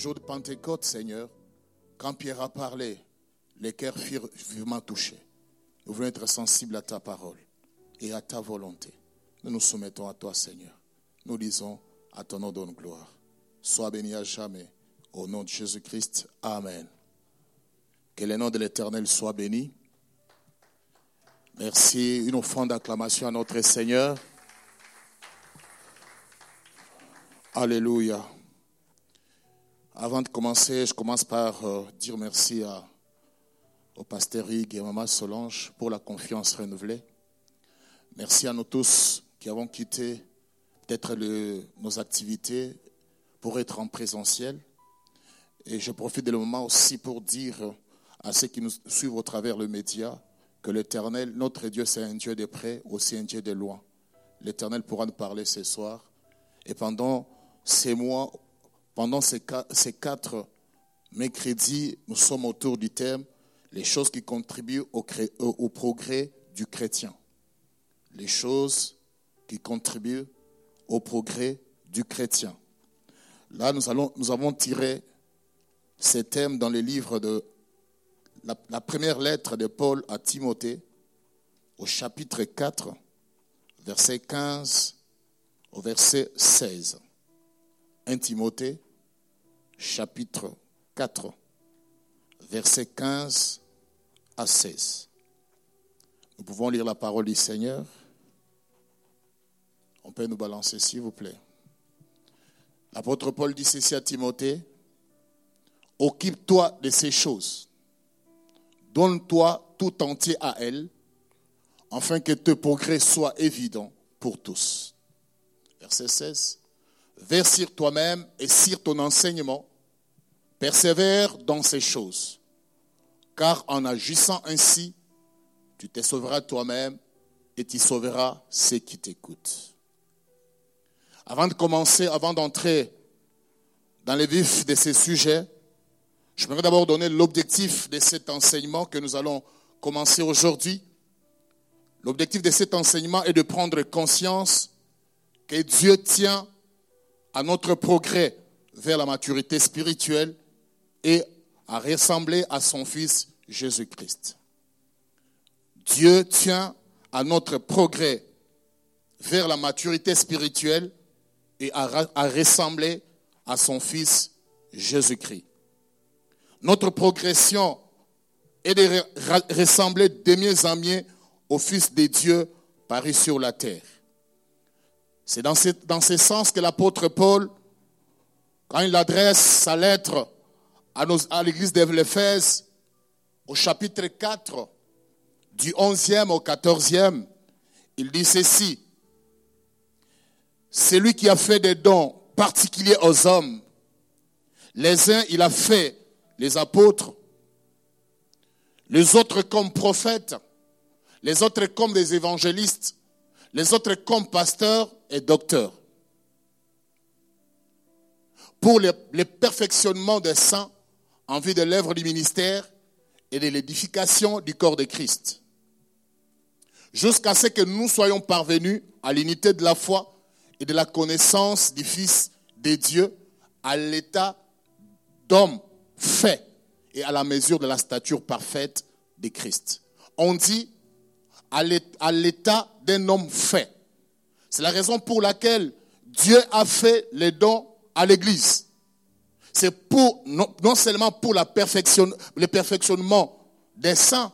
Les jours de Pentecôte, Seigneur, quand Pierre a parlé, les cœurs furent vivement touchés. Nous voulons être sensibles à ta parole et à ta volonté. Nous nous soumettons à toi, Seigneur. Nous disons à ton nom donne gloire. Sois béni à jamais. Au nom de Jésus-Christ. Amen. Que le nom de l'Éternel soit béni. Merci. Une offrande d'acclamation à notre Seigneur. Alléluia. Avant de commencer, je commence par euh, dire merci à, au pasteur Hugues et à Maman Solange pour la confiance renouvelée. Merci à nous tous qui avons quitté peut-être nos activités pour être en présentiel. Et je profite de le moment aussi pour dire à ceux qui nous suivent au travers le média que l'Éternel, notre Dieu, c'est un Dieu de près, aussi un Dieu de loin. L'Éternel pourra nous parler ce soir. Et pendant ces mois, pendant ces quatre, mercredis, nous sommes autour du thème les choses qui contribuent au, au progrès du chrétien. Les choses qui contribuent au progrès du chrétien. Là, nous, allons, nous avons tiré ces thèmes dans les livres de la, la première lettre de Paul à Timothée, au chapitre 4, verset 15 au verset 16. 1 Timothée, chapitre 4, verset 15 à 16. Nous pouvons lire la parole du Seigneur. On peut nous balancer, s'il vous plaît. L'apôtre Paul dit ceci à Timothée, occupe-toi de ces choses, donne-toi tout entier à elles, afin que tes progrès soient évidents pour tous. Verset 16. Vers toi-même et sur ton enseignement, persévère dans ces choses, car en agissant ainsi, tu te sauveras toi-même et tu sauveras ceux qui t'écoutent. Avant de commencer, avant d'entrer dans les vifs de ces sujets, je voudrais d'abord donner l'objectif de cet enseignement que nous allons commencer aujourd'hui. L'objectif de cet enseignement est de prendre conscience que Dieu tient à notre progrès vers la maturité spirituelle et à ressembler à son Fils Jésus-Christ. Dieu tient à notre progrès vers la maturité spirituelle et à, ressembler à son Fils Jésus-Christ. Notre progression est de ressembler de mieux en mieux au Fils de Dieu paru sur la terre. C'est dans ce, sens que l'apôtre Paul, quand il adresse sa lettre à, à l'église d'Éphèse, au chapitre 4, du 11e au 14e, il dit ceci. C'est lui qui a fait des dons particuliers aux hommes. Les uns, il a fait les apôtres, les autres comme prophètes, les autres comme des évangélistes, les autres comme pasteurs et docteurs. Pour le, perfectionnement des saints en vue de l'œuvre du ministère et de l'édification du corps de Christ. Jusqu'à ce que nous soyons parvenus à l'unité de la foi et de la connaissance du Fils de Dieu à l'état d'homme fait et à la mesure de la stature parfaite de Christ. On dit à l'état d'un homme fait. C'est la raison pour laquelle Dieu a fait les dons à l'Église. C'est pour non, seulement pour la perfection, le perfectionnement des saints,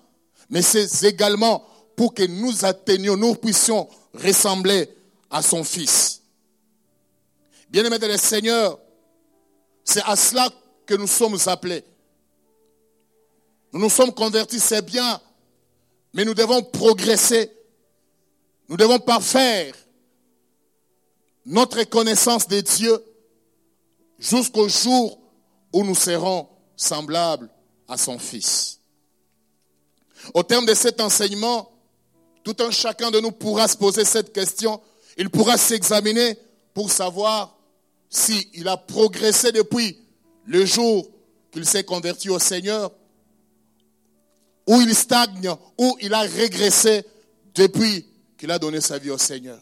mais c'est également pour que nous atteignions, nous puissions ressembler à son Fils. Bien-aimés de le Seigneur, c'est à cela que nous sommes appelés. Nous nous sommes convertis, c'est bien, mais nous devons progresser. Nous devons parfaire notre connaissance de Dieu jusqu'au jour où nous serons semblables à son Fils. Au terme de cet enseignement, tout un chacun de nous pourra se poser cette question. Il pourra s'examiner pour savoir s'il a progressé depuis le jour qu'il s'est converti au Seigneur, ou il stagne, ou il a régressé depuis qu'il a donné sa vie au Seigneur.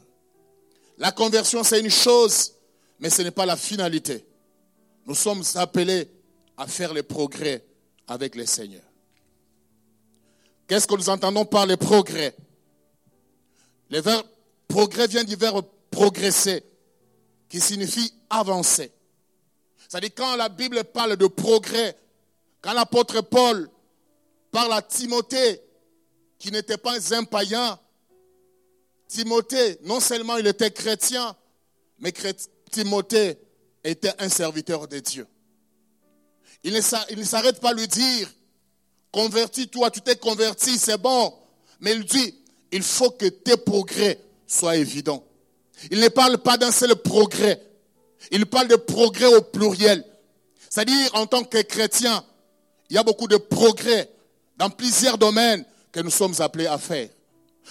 La conversion, c'est une chose, mais ce n'est pas la finalité. Nous sommes appelés à faire les progrès avec les Seigneurs. Qu'est-ce que nous entendons par les progrès? Le verbe progrès vient du verbe progresser, qui signifie avancer. C'est-à-dire quand la Bible parle de progrès, quand l'apôtre Paul parle à Timothée, qui n'était pas un païen, Timothée, non seulement il était chrétien, mais Timothée était un serviteur de Dieu. Il ne s'arrête pas à lui dire, convertis-toi, tu t'es converti, c'est bon. Mais il dit, il faut que tes progrès soient évidents. Il ne parle pas d'un seul progrès. Il parle de progrès au pluriel. C'est-à-dire, en tant que chrétien, il y a beaucoup de progrès dans plusieurs domaines que nous sommes appelés à faire.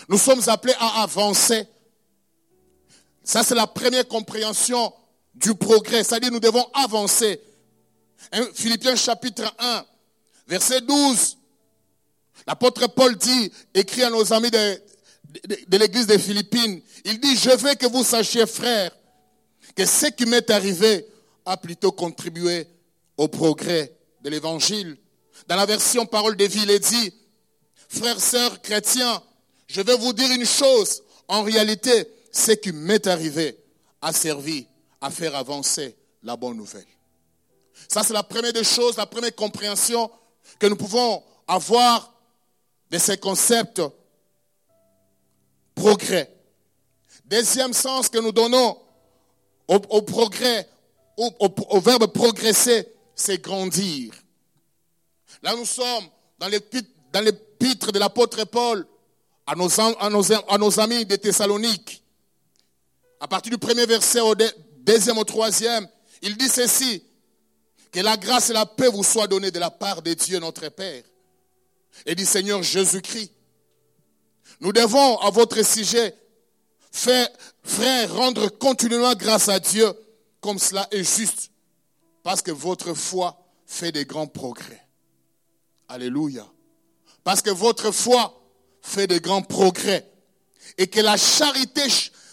Nous sommes appelés à avancer. Ça, c'est la première compréhension du progrès. C'est-à-dire, nous devons avancer. Philippiens chapitre 1, verset 12. L'apôtre Paul dit, écrit à nos amis de, l'église des Philippines, il dit, je veux que vous sachiez, frères, que ce qui m'est arrivé a plutôt contribué au progrès de l'évangile. Dans la version parole de vie, il est dit, frères, sœurs chrétiens, je vais vous dire une chose. En réalité, ce qui m'est arrivé a servi à faire avancer la bonne nouvelle. Ça, c'est la première des choses, la première compréhension que nous pouvons avoir de ces concepts progrès. Deuxième sens que nous donnons au, progrès, au, verbe progresser, c'est grandir. Là, nous sommes dans l'épître de l'apôtre Paul à nos, amis de Thessalonique. À partir du premier verset au deuxième au troisième, il dit ceci, que la grâce et la paix vous soient données de la part de Dieu notre Père et du Seigneur Jésus-Christ. Nous devons, à votre sujet, faire, frère, rendre continuellement grâce à Dieu comme cela est juste, parce que votre foi fait des grands progrès. Alléluia. Parce que votre foi fait de grands progrès. Et que la charité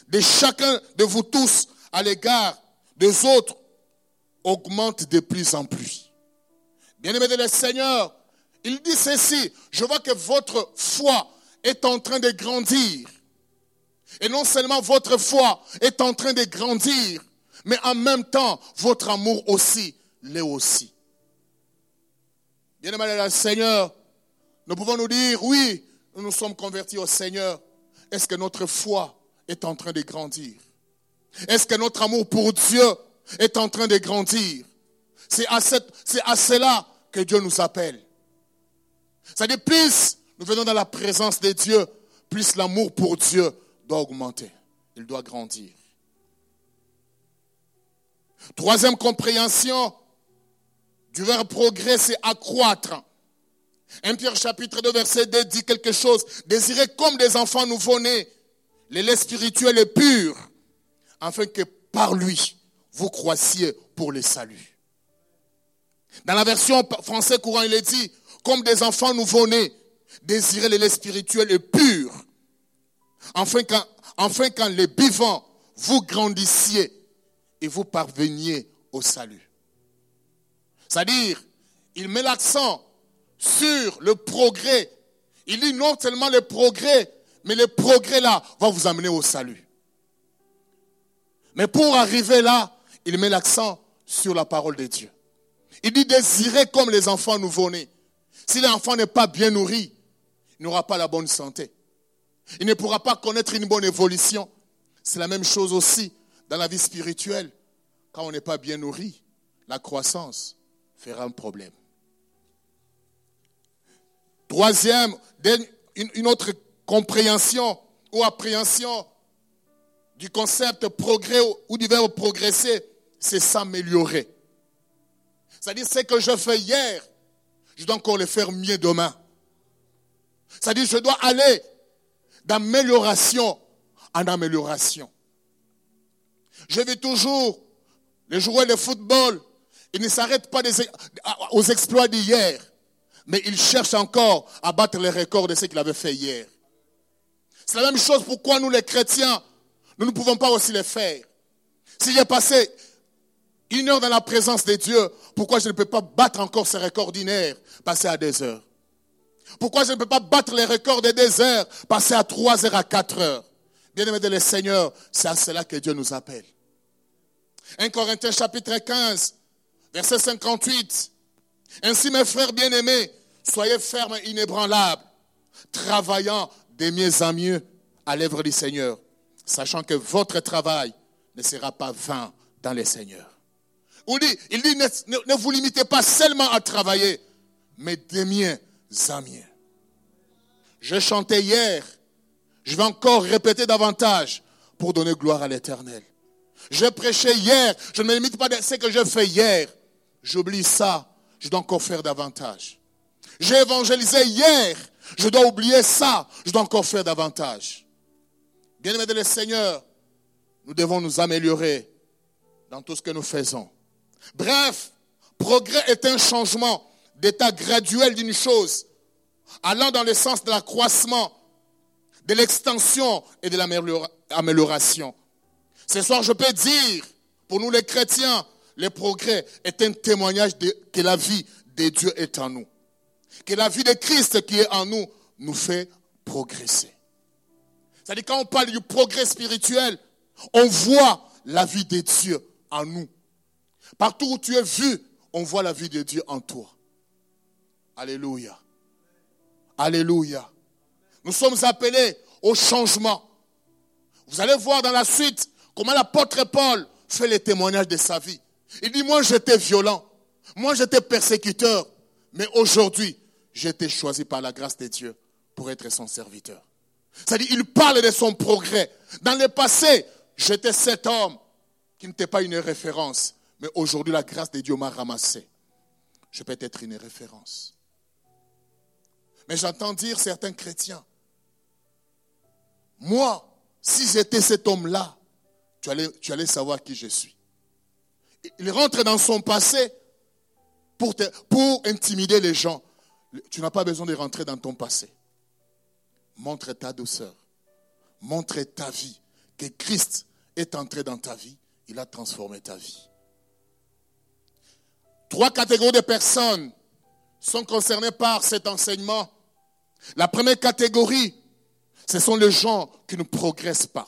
de chacun de vous tous à l'égard des autres augmente de plus en plus. Bien-aimé de le Seigneur, il dit ceci, je vois que votre foi est en train de grandir. Et non seulement votre foi est en train de grandir, mais en même temps, votre amour aussi l'est aussi. Bien-aimé de le Seigneur, nous pouvons nous dire, oui, nous nous sommes convertis au Seigneur. Est-ce que notre foi est en train de grandir? Est-ce que notre amour pour Dieu est en train de grandir? C'est à, à cela que Dieu nous appelle. C'est-à-dire, plus nous venons dans la présence de Dieu, plus l'amour pour Dieu doit augmenter. Il doit grandir. Troisième compréhension du verbe progrès, c'est accroître. 1 Pierre chapitre 2 verset 2 dit quelque chose. Désirez comme des enfants nouveau-nés, les lait spirituel est pur, afin que par lui, vous croissiez pour le salut. Dans la version français courant, il est dit, comme des enfants nouveau-nés, désirez les lait spirituel et pur, afin qu'en enfin quand les vivants, vous grandissiez et vous parveniez au salut. C'est-à-dire, il met l'accent sur le progrès. Il dit non seulement le progrès, mais le progrès là va vous amener au salut. Mais pour arriver là, il met l'accent sur la parole de Dieu. Il dit désirer comme les enfants nouveau-nés. Si l'enfant n'est pas bien nourri, il n'aura pas la bonne santé. Il ne pourra pas connaître une bonne évolution. C'est la même chose aussi dans la vie spirituelle. Quand on n'est pas bien nourri, la croissance fera un problème. Troisième, une autre compréhension ou appréhension du concept progrès ou du verbe progresser, c'est s'améliorer. C'est-à-dire, ce que je fais hier, je dois encore le faire mieux demain. C'est-à-dire, je dois aller d'amélioration en amélioration. Je vais toujours, les joueurs de football, ils ne s'arrêtent pas aux exploits d'hier mais il cherche encore à battre les records de ce qu'il avait fait hier. C'est la même chose pourquoi nous les chrétiens, nous ne pouvons pas aussi les faire. Si j'ai passé une heure dans la présence de Dieu, pourquoi je ne peux pas battre encore ce record ordinaire, passer à deux heures? Pourquoi je ne peux pas battre les records des deux heures, passer à trois heures, à quatre heures? Bien-aimés de le Seigneur, c'est à cela que Dieu nous appelle. 1 Corinthiens chapitre 15, verset 58. Ainsi, mes frères bien-aimés, soyez fermes et inébranlables, travaillant de mieux en mieux à l'œuvre du Seigneur, sachant que votre travail ne sera pas vain dans le Seigneur. Il dit, il dit ne, vous limitez pas seulement à travailler, mais de mieux en mieux. Je chantais hier, je vais encore répéter davantage pour donner gloire à l'Éternel. Je prêchais hier, je ne me limite pas à ce que je fais hier. J'oublie ça, je dois encore faire davantage. J'ai évangélisé hier, je dois oublier ça, je dois encore faire davantage. Bien-aimés de le Seigneur, nous devons nous améliorer dans tout ce que nous faisons. Bref, progrès est un changement d'état graduel d'une chose, allant dans le sens de l'accroissement, de l'extension et de l'amélioration. Ce soir, je peux dire, pour nous les chrétiens, le progrès est un témoignage de, que la vie de Dieu est en nous. Que la vie de Christ qui est en nous nous fait progresser. C'est-à-dire quand on parle du progrès spirituel, on voit la vie de Dieu en nous. Partout où tu es vu, on voit la vie de Dieu en toi. Alléluia. Alléluia. Nous sommes appelés au changement. Vous allez voir dans la suite comment l'apôtre Paul fait le témoignage de sa vie. Il dit, moi j'étais violent, moi j'étais persécuteur, mais aujourd'hui été choisi par la grâce de Dieu pour être son serviteur. C'est-à-dire, il parle de son progrès. Dans le passé, j'étais cet homme qui n'était pas une référence, mais aujourd'hui la grâce de Dieu m'a ramassé. Je peux être une référence. Mais j'entends dire certains chrétiens, moi, si j'étais cet homme-là, tu allais, tu allais savoir qui je suis. Il rentre dans son passé pour, pour intimider les gens. Tu n'as pas besoin de rentrer dans ton passé. Montre ta douceur. Montre ta vie. Que Christ est entré dans ta vie. Il a transformé ta vie. Trois catégories de personnes sont concernées par cet enseignement. La première catégorie, ce sont les gens qui ne progressent pas.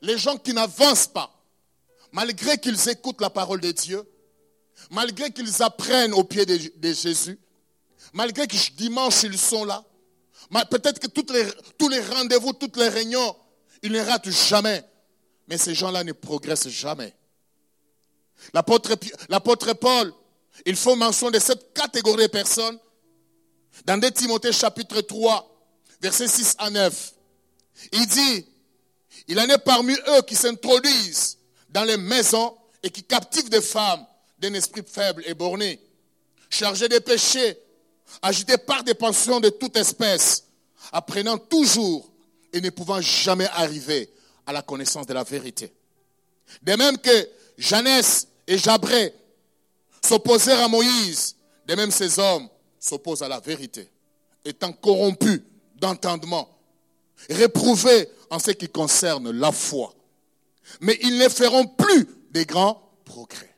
Les gens qui n'avancent pas. Malgré qu'ils écoutent la parole de Dieu, malgré qu'ils apprennent au pied de, Jésus, malgré que dimanche ils sont là, peut-être que tous les rendez-vous, toutes les réunions, ils ne ratent jamais. Mais ces gens-là ne progressent jamais. L'apôtre Paul, il faut mention de cette catégorie de personnes dans 2 Timothée chapitre 3, versets 6 à 9. Il dit, il en est parmi eux qui s'introduisent dans les maisons et qui captivent des femmes d'un esprit faible et borné, chargés de péchés, agités par des pensions de toute espèce, apprenant toujours et ne pouvant jamais arriver à la connaissance de la vérité. De même que Jeannès et Jabré s'opposèrent à Moïse, de même ces hommes s'opposent à la vérité, étant corrompus d'entendement, réprouvés en ce qui concerne la foi. Mais ils ne feront plus des grands progrès.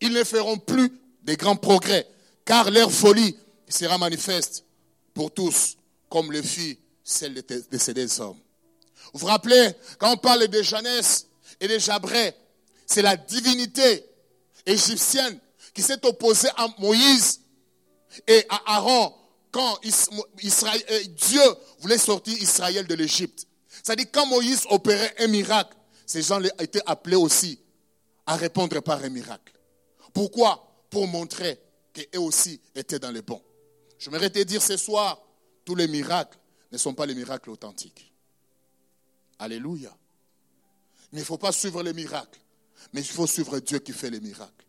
Ils ne feront plus des grands progrès, car leur folie sera manifeste pour tous, comme le fit celle de ces deux hommes. Vous vous rappelez, quand on parle de Jeannès et de Jabré, c'est la divinité égyptienne qui s'est opposée à Moïse et à Aaron quand euh, Dieu voulait sortir Israël de l'Égypte. C'est-à-dire quand Moïse opérait un miracle, ces gens étaient appelés aussi à répondre par un miracle. Pourquoi? Pour montrer qu'eux aussi étaient dans le bon. Je m'aimerais te dire ce soir, tous les miracles ne sont pas les miracles authentiques. Alléluia. Il ne faut pas suivre les miracles, mais il faut suivre Dieu qui fait les miracles.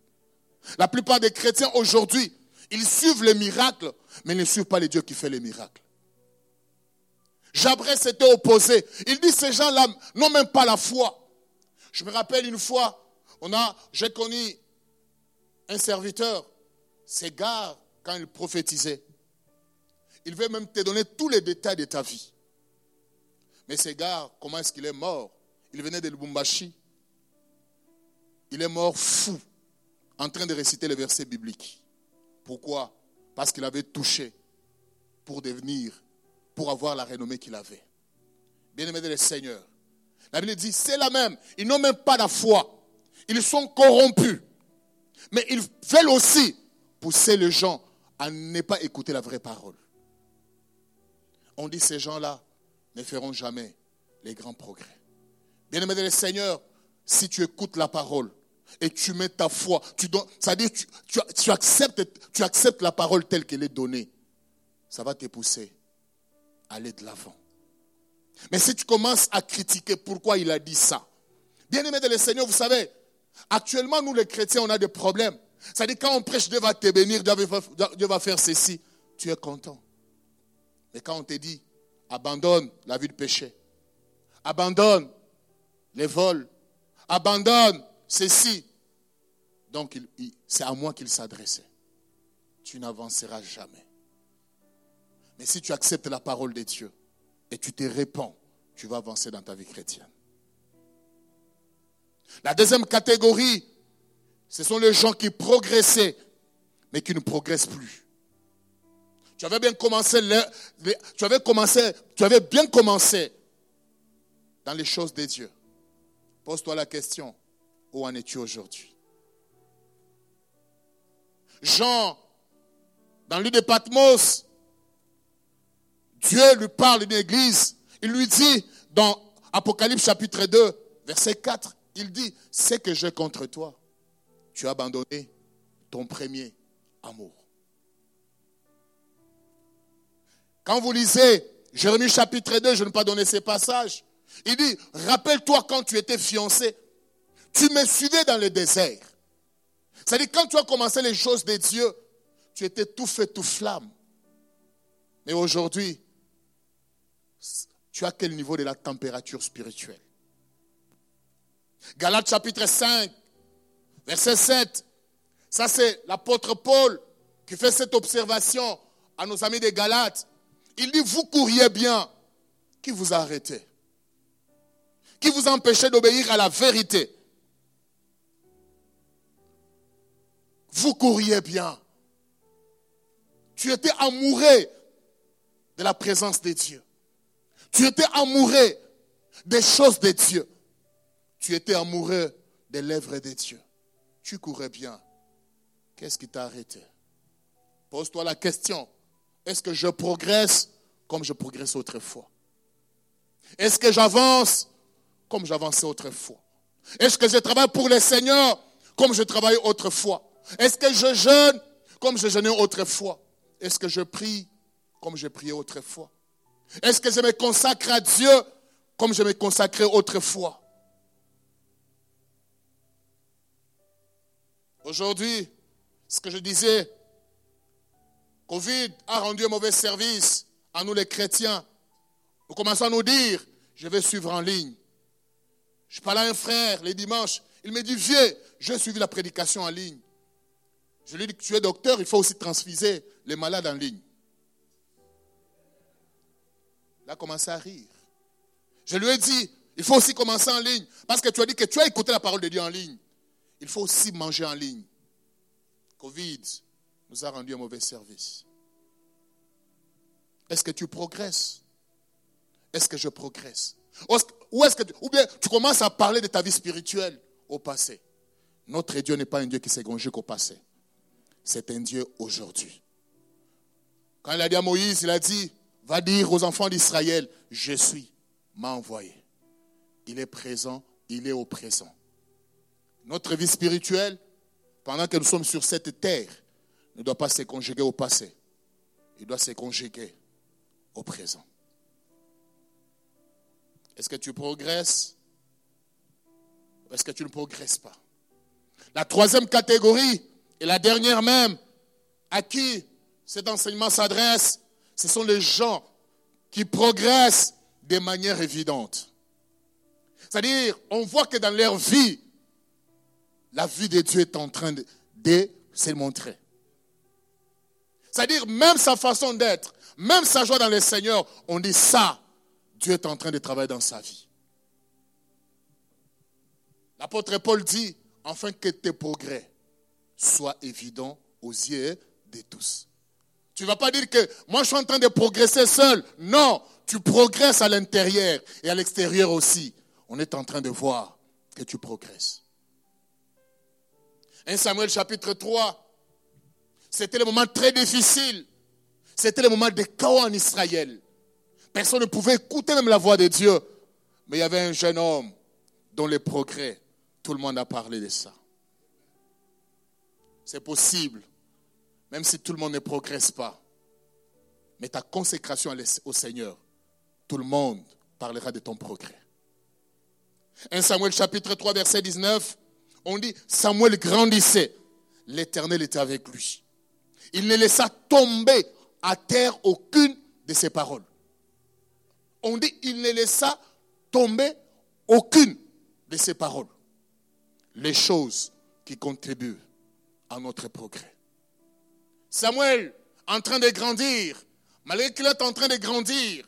La plupart des chrétiens aujourd'hui, ils suivent les miracles, mais ne suivent pas les dieux qui fait les miracles. Jabré s'était opposé. Il dit ces gens-là n'ont même pas la foi. Je me rappelle une fois, on a, j'ai connu un serviteur, c'est gars quand il prophétisait. Il veut même te donner tous les détails de ta vie. Mais ces gars, comment est-ce qu'il est mort? Il venait de Lubumbashi. il est mort fou en train de réciter les versets bibliques. Pourquoi? Parce qu'il avait touché pour devenir, pour avoir la renommée qu'il avait. Bien-aimé de le Seigneur, la Bible dit, c'est la même. Ils n'ont même pas la foi. Ils sont corrompus. Mais ils veulent aussi pousser les gens à ne pas écouter la vraie parole. On dit ces gens-là ne feront jamais les grands progrès. Bien-aimé le Seigneur, si tu écoutes la parole et tu mets ta foi, tu c'est-à-dire tu, tu, acceptes, tu acceptes la parole telle qu'elle est donnée, ça va te pousser à aller de l'avant. Mais si tu commences à critiquer pourquoi il a dit ça, bien-aimé de le Seigneur, vous savez, actuellement, nous les chrétiens, on a des problèmes. C'est-à-dire, quand on prêche, Dieu va te bénir, Dieu va faire ceci, tu es content. Mais quand on te dit, abandonne la vie de péché, abandonne les vols, abandonne ceci, donc c'est à moi qu'il s'adressait. Tu n'avanceras jamais. Mais si tu acceptes la parole de Dieu et tu te répands, tu vas avancer dans ta vie chrétienne. La deuxième catégorie, ce sont les gens qui progressaient, mais qui ne progressent plus. Tu avais bien commencé, bien commencé dans les choses de Dieu. Pose-toi la question, où en es-tu aujourd'hui? Jean, dans l'île de Patmos, Dieu lui parle d'une église. Il lui dit dans Apocalypse chapitre 2, verset 4, il dit, c'est que j'ai contre toi tu as abandonné ton premier amour. Quand vous lisez Jérémie chapitre 2, je ne vais pas donner ces passages, il dit, rappelle-toi quand tu étais fiancé, tu me suivais dans le désert. C'est-à-dire quand tu as commencé les choses de Dieu, tu étais tout fait, tout flamme. Mais aujourd'hui, tu as quel niveau de la température spirituelle? Galates chapitre 5, Verset 7. Ça, c'est l'apôtre Paul qui fait cette observation à nos amis des Galates. Il dit, vous couriez bien. Qui vous a arrêté? Qui vous a empêché d'obéir à la vérité? Vous couriez bien. Tu étais amoureux de la présence de Dieu. Tu étais amoureux des choses de Dieu. Tu étais amoureux des lèvres de Dieu tu courais bien. Qu'est-ce qui t'a arrêté? Pose-toi la question. Est-ce que je progresse comme je progressais autrefois? Est-ce que j'avance comme j'avançais autrefois? Est-ce que je travaille pour le Seigneur comme je travaillais autrefois? Est-ce que je jeûne comme je jeûnais autrefois? Est-ce que je prie comme je priais autrefois? Est-ce que je me consacre à Dieu comme je me consacrais autrefois? Aujourd'hui, ce que je disais, Covid a rendu un mauvais service à nous les chrétiens. Nous commençons à nous dire, je vais suivre en ligne. Je parle à un frère les dimanches, il me dit, vieux, j'ai suivi la prédication en ligne. Je lui dis tu es docteur, il faut aussi transfuser les malades en ligne. Il a commencé à rire. Je lui ai dit, il faut aussi commencer en ligne. Parce que tu as dit que tu as écouté la parole de Dieu en ligne il faut aussi manger en ligne. Covid nous a rendu un mauvais service. Est-ce que tu progresses? Est-ce que je progresse? Ou est-ce que ou bien tu commences à parler de ta vie spirituelle au passé Notre Dieu n'est pas un Dieu qui s'est gongé qu'au passé. C'est un Dieu aujourd'hui. Quand il a dit à Moïse, il a dit, va dire aux enfants d'Israël, je suis, m'a envoyé. Il est présent, il est au présent. Notre vie spirituelle, pendant que nous sommes sur cette terre, ne doit pas se conjuguer au passé. Il doit se conjuguer au présent. Est-ce que tu progresses ou est-ce que tu ne progresses pas? La troisième catégorie, et la dernière même, à qui cet enseignement s'adresse, ce sont les gens qui progressent de manière évidente. C'est-à-dire, on voit que dans leur vie, la vie de Dieu est en train de, se montrer. C'est-à-dire, même sa façon d'être, même sa joie dans le Seigneur, on dit ça, Dieu est en train de travailler dans sa vie. L'apôtre Paul dit, afin que tes progrès soient évidents aux yeux de tous. Tu ne vas pas dire que moi je suis en train de progresser seul. Non, tu progresses à l'intérieur et à l'extérieur aussi. On est en train de voir que tu progresses. 1 Samuel chapitre 3, c'était le moment très difficile. C'était le moment de chaos en Israël. Personne ne pouvait écouter même la voix de Dieu. Mais il y avait un jeune homme dont les progrès, tout le monde a parlé de ça. C'est possible, même si tout le monde ne progresse pas. Mais ta consécration au Seigneur, tout le monde parlera de ton progrès. 1 Samuel chapitre 3 verset 19, on dit, Samuel grandissait, l'Éternel était avec lui. Il ne laissa tomber à terre aucune de ses paroles. On dit, il ne laissa tomber aucune de ses paroles. Les choses qui contribuent à notre progrès. Samuel, en train de grandir, malgré qu'il est en train de grandir,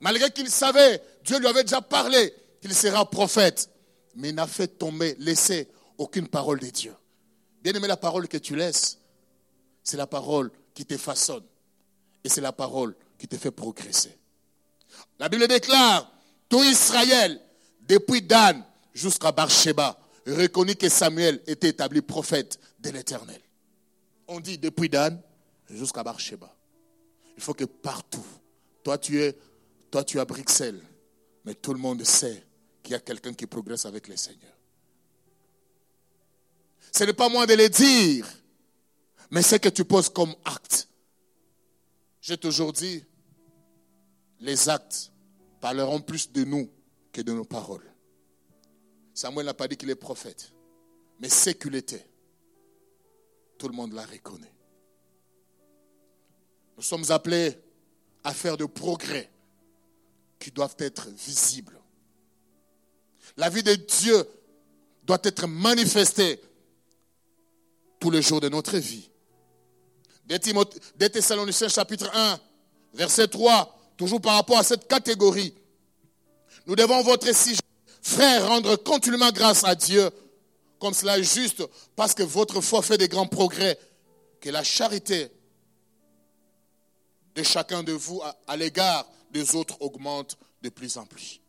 malgré qu'il savait, Dieu lui avait déjà parlé qu'il sera prophète, mais il n'a fait tomber, laisser aucune parole de Dieu. Bien aimé, la parole que tu laisses, c'est la parole qui te façonne. Et c'est la parole qui te fait progresser. La Bible déclare, tout Israël, depuis Dan jusqu'à Barsheba, reconnut que Samuel était établi prophète de l'Éternel. On dit depuis Dan jusqu'à Barsheba. Il faut que partout, toi tu es, toi tu es à Bruxelles, mais tout le monde sait qu'il y a quelqu'un qui progresse avec le Seigneur. Ce n'est pas moi de le dire, mais c'est que tu poses comme acte. J'ai toujours dit, les actes parleront plus de nous que de nos paroles. Samuel n'a pas dit qu'il est prophète, mais c'est qu'il était. Tout le monde la reconnaît. Nous sommes appelés à faire de progrès qui doivent être visibles. La vie de Dieu doit être manifestée tous les jours de notre vie. Des Thessaloniciens chapitre 1, verset 3, toujours par rapport à cette catégorie. Nous devons votre si frère rendre continuellement grâce à Dieu, comme cela est juste, parce que votre foi fait des grands progrès, que la charité de chacun de vous à l'égard des autres augmente de plus en plus.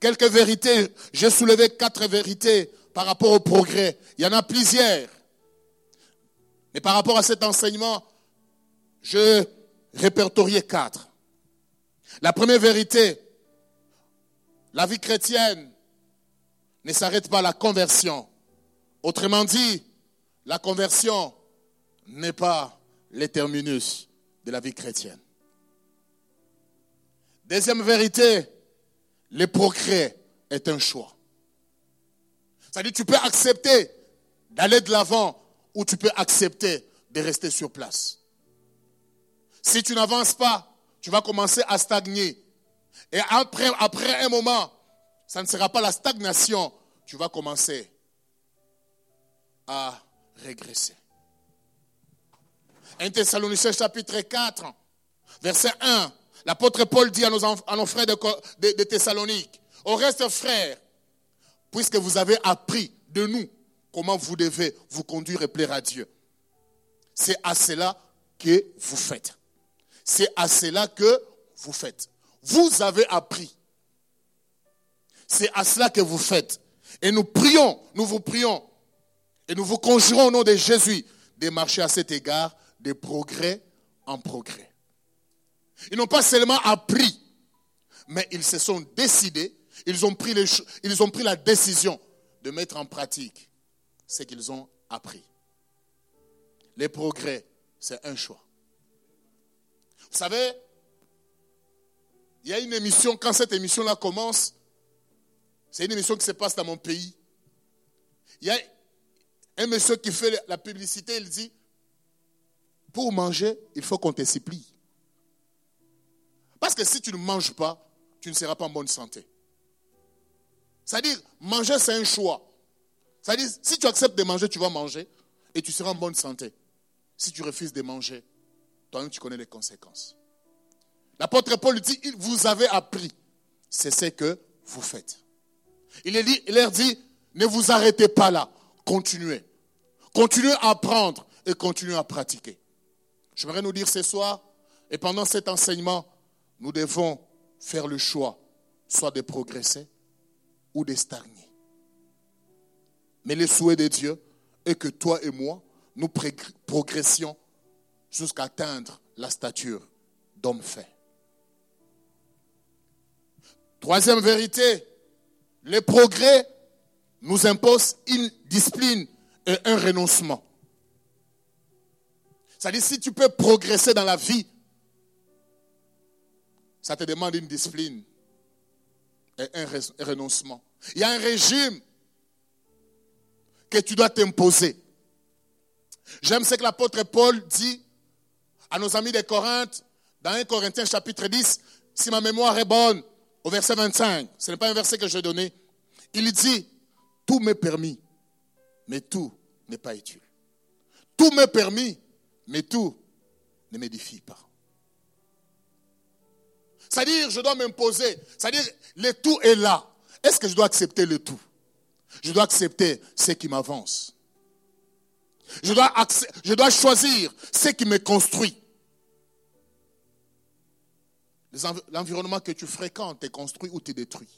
Quelques vérités, j'ai soulevé quatre vérités par rapport au progrès. Il y en a plusieurs. Mais par rapport à cet enseignement, je répertoriais quatre. La première vérité, la vie chrétienne ne s'arrête pas à la conversion. Autrement dit, la conversion n'est pas le terminus de la vie chrétienne. Deuxième vérité, le progrès est un choix. C'est-à-dire tu peux accepter d'aller de l'avant ou tu peux accepter de rester sur place. Si tu n'avances pas, tu vas commencer à stagner. Et après, un moment, ça ne sera pas la stagnation, tu vas commencer à régresser. 1 Thessaloniciens chapitre 4, verset 1. L'apôtre Paul dit à nos, frères de Thessalonique, au reste frères, puisque vous avez appris de nous comment vous devez vous conduire et plaire à Dieu. C'est à cela que vous faites. C'est à cela que vous faites. Vous avez appris. C'est à cela que vous faites. Et nous prions, nous vous prions, et nous vous conjurons au nom de Jésus de marcher à cet égard de progrès en progrès. Ils n'ont pas seulement appris, mais ils se sont décidés, ils ont pris, ils ont pris la décision de mettre en pratique ce qu'ils ont appris. Les progrès, c'est un choix. Vous savez, il y a une émission, quand cette émission-là commence, c'est une émission qui se passe dans mon pays. Il y a un monsieur qui fait la publicité, il dit, pour manger, il faut qu'on te supplie. Parce que si tu ne manges pas, tu ne seras pas en bonne santé. C'est-à-dire, manger, c'est un choix. C'est-à-dire, si tu acceptes de manger, tu vas manger et tu seras en bonne santé. Si tu refuses de manger, toi-même, tu connais les conséquences. L'apôtre Paul dit, vous avez appris. C'est ce que vous faites. Il, il leur dit, ne vous arrêtez pas là, continuez. Continuez à apprendre et continuez à pratiquer. J'aimerais nous dire ce soir, et pendant cet enseignement, nous devons faire le choix, soit de progresser ou. Mais le souhait de Dieu est que toi et moi, nous progressions jusqu'à atteindre la stature d'homme fait. Troisième vérité, les progrès nous imposent une discipline et un renoncement. C'est-à-dire, si tu peux progresser dans la vie, ça te demande une discipline et un renoncement. Il y a un régime que tu dois t'imposer. J'aime ce que l'apôtre Paul dit à nos amis des Corinthes, dans 1 Corinthiens chapitre 10, si ma mémoire est bonne, au verset 25, ce n'est pas un verset que je donné, il dit, tout m'est permis, mais tout n'est pas utile. Tout m'est permis, mais tout ne m'édifie pas. C'est-à-dire, je dois m'imposer. C'est-à-dire, le tout est là. Est-ce que je dois accepter le tout? Je dois accepter ce qui m'avance. Je dois, je dois choisir ce qui me construit. L'environnement que tu fréquentes te construit ou te détruit.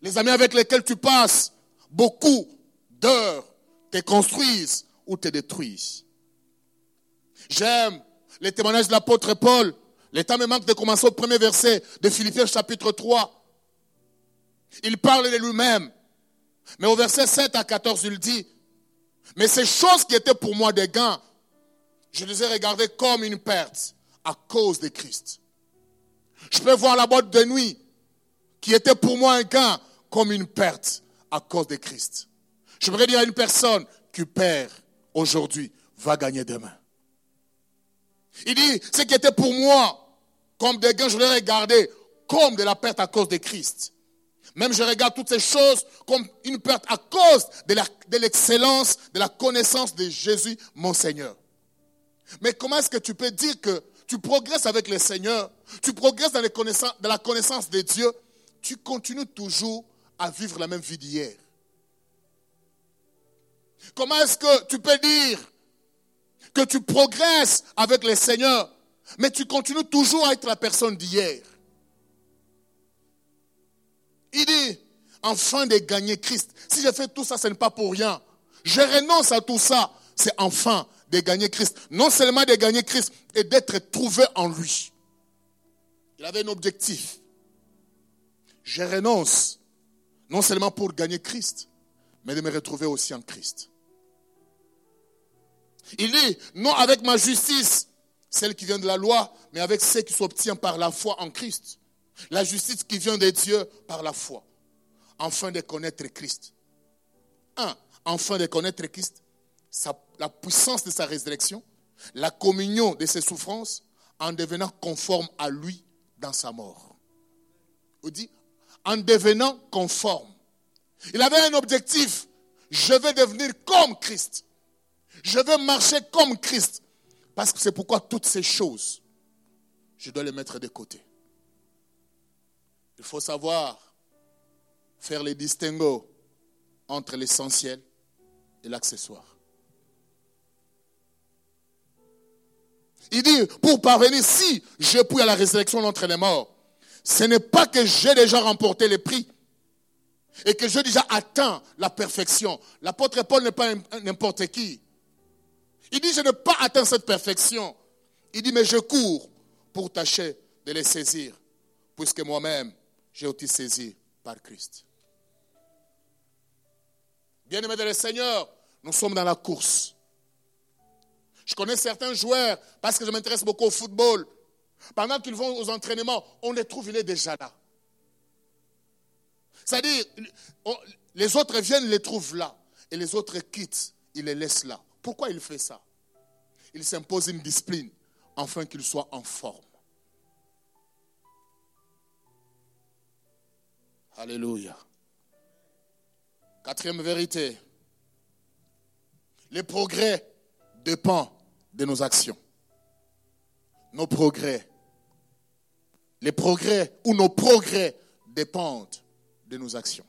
Les amis avec lesquels tu passes beaucoup d'heures te construisent ou te détruisent. J'aime les témoignages de l'apôtre Paul. Le temps me manque de commencer au premier verset de Philippiens chapitre 3. Il parle de lui-même. Mais au verset 7 à 14, il dit, mais ces choses qui étaient pour moi des gains, je les ai regardées comme une perte à cause de Christ. Je peux voir la boîte de nuit qui était pour moi un gain comme une perte à cause de Christ. Je voudrais dire à une personne qui perd aujourd'hui va gagner demain. Il dit, ce qui était pour moi comme des gains, je l'ai regardé comme de la perte à cause de Christ. Même je regarde toutes ces choses comme une perte à cause de l'excellence, de, la connaissance de Jésus, mon Seigneur. Mais comment est-ce que tu peux dire que tu progresses avec le Seigneur, tu progresses dans la connaissance de Dieu, tu continues toujours à vivre la même vie d'hier? Comment est-ce que tu peux dire que tu progresses avec le Seigneur, mais tu continues toujours à être la personne d'hier. Il dit, enfin de gagner Christ. Si j'ai fait tout ça, ce n'est pas pour rien. Je renonce à tout ça. C'est enfin de gagner Christ. Non seulement de gagner Christ, et d'être trouvé en lui. Il avait un objectif. Je renonce, non seulement pour gagner Christ, mais de me retrouver aussi en Christ. Il dit, non avec ma justice, celle qui vient de la loi, mais avec celle qui s'obtient par la foi en Christ. La justice qui vient de Dieu par la foi. Enfin de connaître Christ. Un, enfin de connaître Christ, la puissance de sa résurrection, la communion de ses souffrances, en devenant conforme à lui dans sa mort. Il dit, en devenant conforme. Il avait un objectif. Je vais devenir comme Christ. Je veux marcher comme Christ. Parce que c'est pourquoi toutes ces choses, je dois les mettre de côté. Il faut savoir faire les distinguos entre l'essentiel et l'accessoire. Il dit, pour parvenir, si je puis à la résurrection d'entre les morts, ce n'est pas que j'ai déjà remporté le prix et que j'ai déjà atteint la perfection. L'apôtre Paul n'est pas n'importe qui. Il dit, je n'ai pas atteint cette perfection. Il dit, mais je cours pour tâcher de les saisir, puisque moi-même, j'ai été saisi par Christ. Bien-aimés de le Seigneur, nous sommes dans la course. Je connais certains joueurs, parce que je m'intéresse beaucoup au football. Pendant qu'ils vont aux entraînements, on les trouve, il est déjà là. C'est-à-dire, les autres viennent, les trouvent là. Et les autres quittent, ils les laissent là. Pourquoi il fait ça? Il s'impose une discipline afin qu'il soit en forme. Alléluia. Quatrième vérité. Les progrès dépendent de nos actions. Nos progrès. Les progrès ou nos progrès dépendent de nos actions.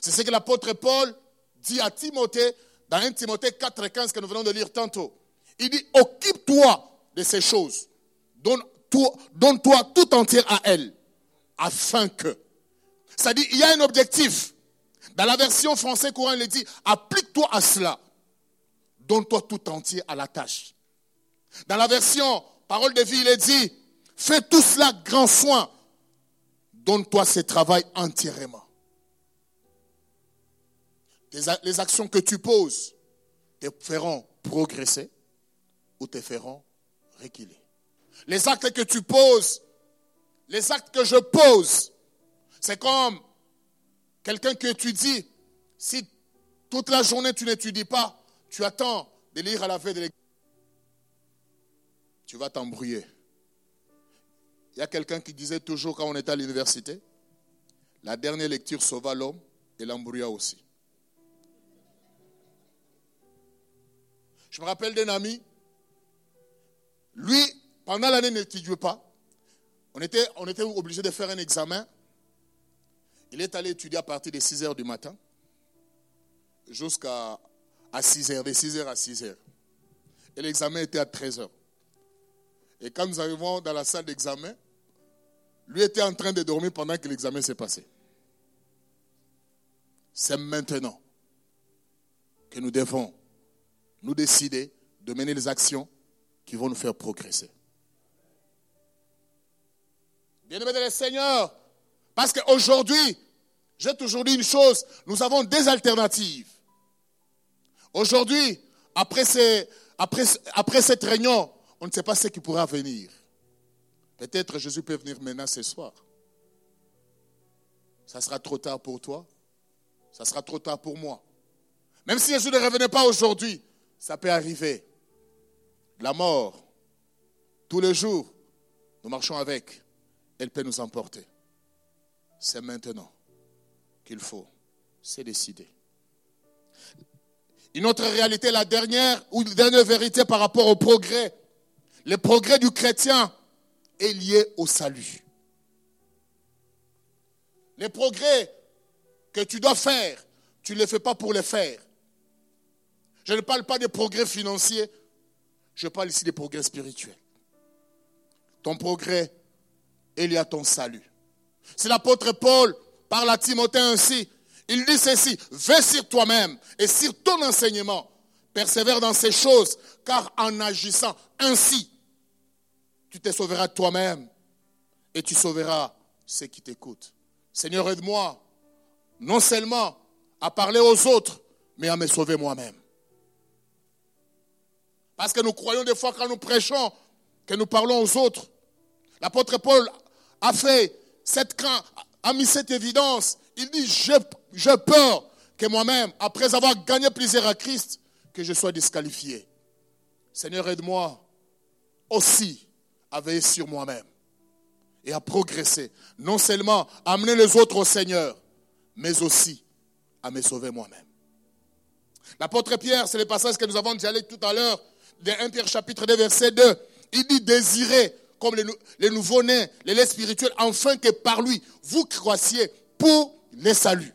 C'est ce que l'apôtre Paul dit à Timothée dans 1 Timothée 4 et 15 que nous venons de lire tantôt. Il dit, occupe-toi de ces choses. Donne-toi donne tout entière à elle, afin que. Ça dit, il y a un objectif. Dans la version française courant, il dit, applique-toi à cela. Donne-toi tout entier à la tâche. Dans la version parole de vie, il est dit, fais tout cela grand soin. Donne-toi ce travail entièrement. Les actions que tu poses te feront progresser ou te feront reculer. Les actes que tu poses, les actes que je pose, c'est comme quelqu'un qui étudie. Si toute la journée tu n'étudies pas, tu attends de lire à la veille de l'église. Tu vas t'embrouiller. Il y a quelqu'un qui disait toujours quand on était à l'université, la dernière lecture sauva l'homme et l'embrouilla aussi. Je me rappelle d'un ami, lui, pendant l'année, n'étudiait pas. On était, on était obligé de faire un examen. Il est allé étudier à partir de 6 heures du matin jusqu'à à 6 heures, de 6 heures à 6 heures. Et l'examen était à 13 heures. Et quand nous arrivons dans la salle d'examen, lui était en train de dormir pendant que l'examen s'est passé. C'est maintenant que nous devons nous décider de mener les actions qui vont nous faire progresser. Bien-aimés le Seigneur, parce qu'aujourd'hui, j'ai toujours dit une chose, nous avons des alternatives. Aujourd'hui, après, après, après cette réunion, on ne sait pas ce qui pourra venir. Peut-être Jésus peut venir maintenant ce soir. Ça sera trop tard pour toi. Ça sera trop tard pour moi. Même si Jésus ne revenait pas aujourd'hui, ça peut arriver. La mort, tous les jours, nous marchons avec. Elle peut nous emporter. C'est maintenant qu'il faut se décider. Une autre réalité, la dernière ou la dernière vérité par rapport au progrès. Le progrès du chrétien est lié au salut. Les progrès que tu dois faire, tu ne les fais pas pour les faire. Je ne parle pas des progrès financiers, je parle ici des progrès spirituels. Ton progrès est lié à ton salut. Si l'apôtre Paul parle à Timothée ainsi. Il dit ceci, vais sur toi-même et sur ton enseignement. Persévère dans ces choses, car en agissant ainsi, tu te sauveras toi-même et tu sauveras ceux qui t'écoutent. Seigneur, aide-moi non seulement à parler aux autres, mais à me sauver moi-même. Parce que nous croyons des fois quand nous prêchons que nous parlons aux autres. L'apôtre Paul a fait cette crainte, a mis cette évidence. Il dit, j'ai peur que moi-même, après avoir gagné plaisir à Christ, que je sois disqualifié. Seigneur, aide-moi aussi à veiller sur moi-même et à progresser. Non seulement à amener les autres au Seigneur, mais aussi à me sauver moi-même. L'apôtre Pierre, c'est le passage que nous avons déjà lu tout à l'heure, de 1 Pierre chapitre 2, verset 2. Il dit désirer comme les, les nouveaux-nés, les laits spirituels, afin que par lui, vous croissiez pour les saluts.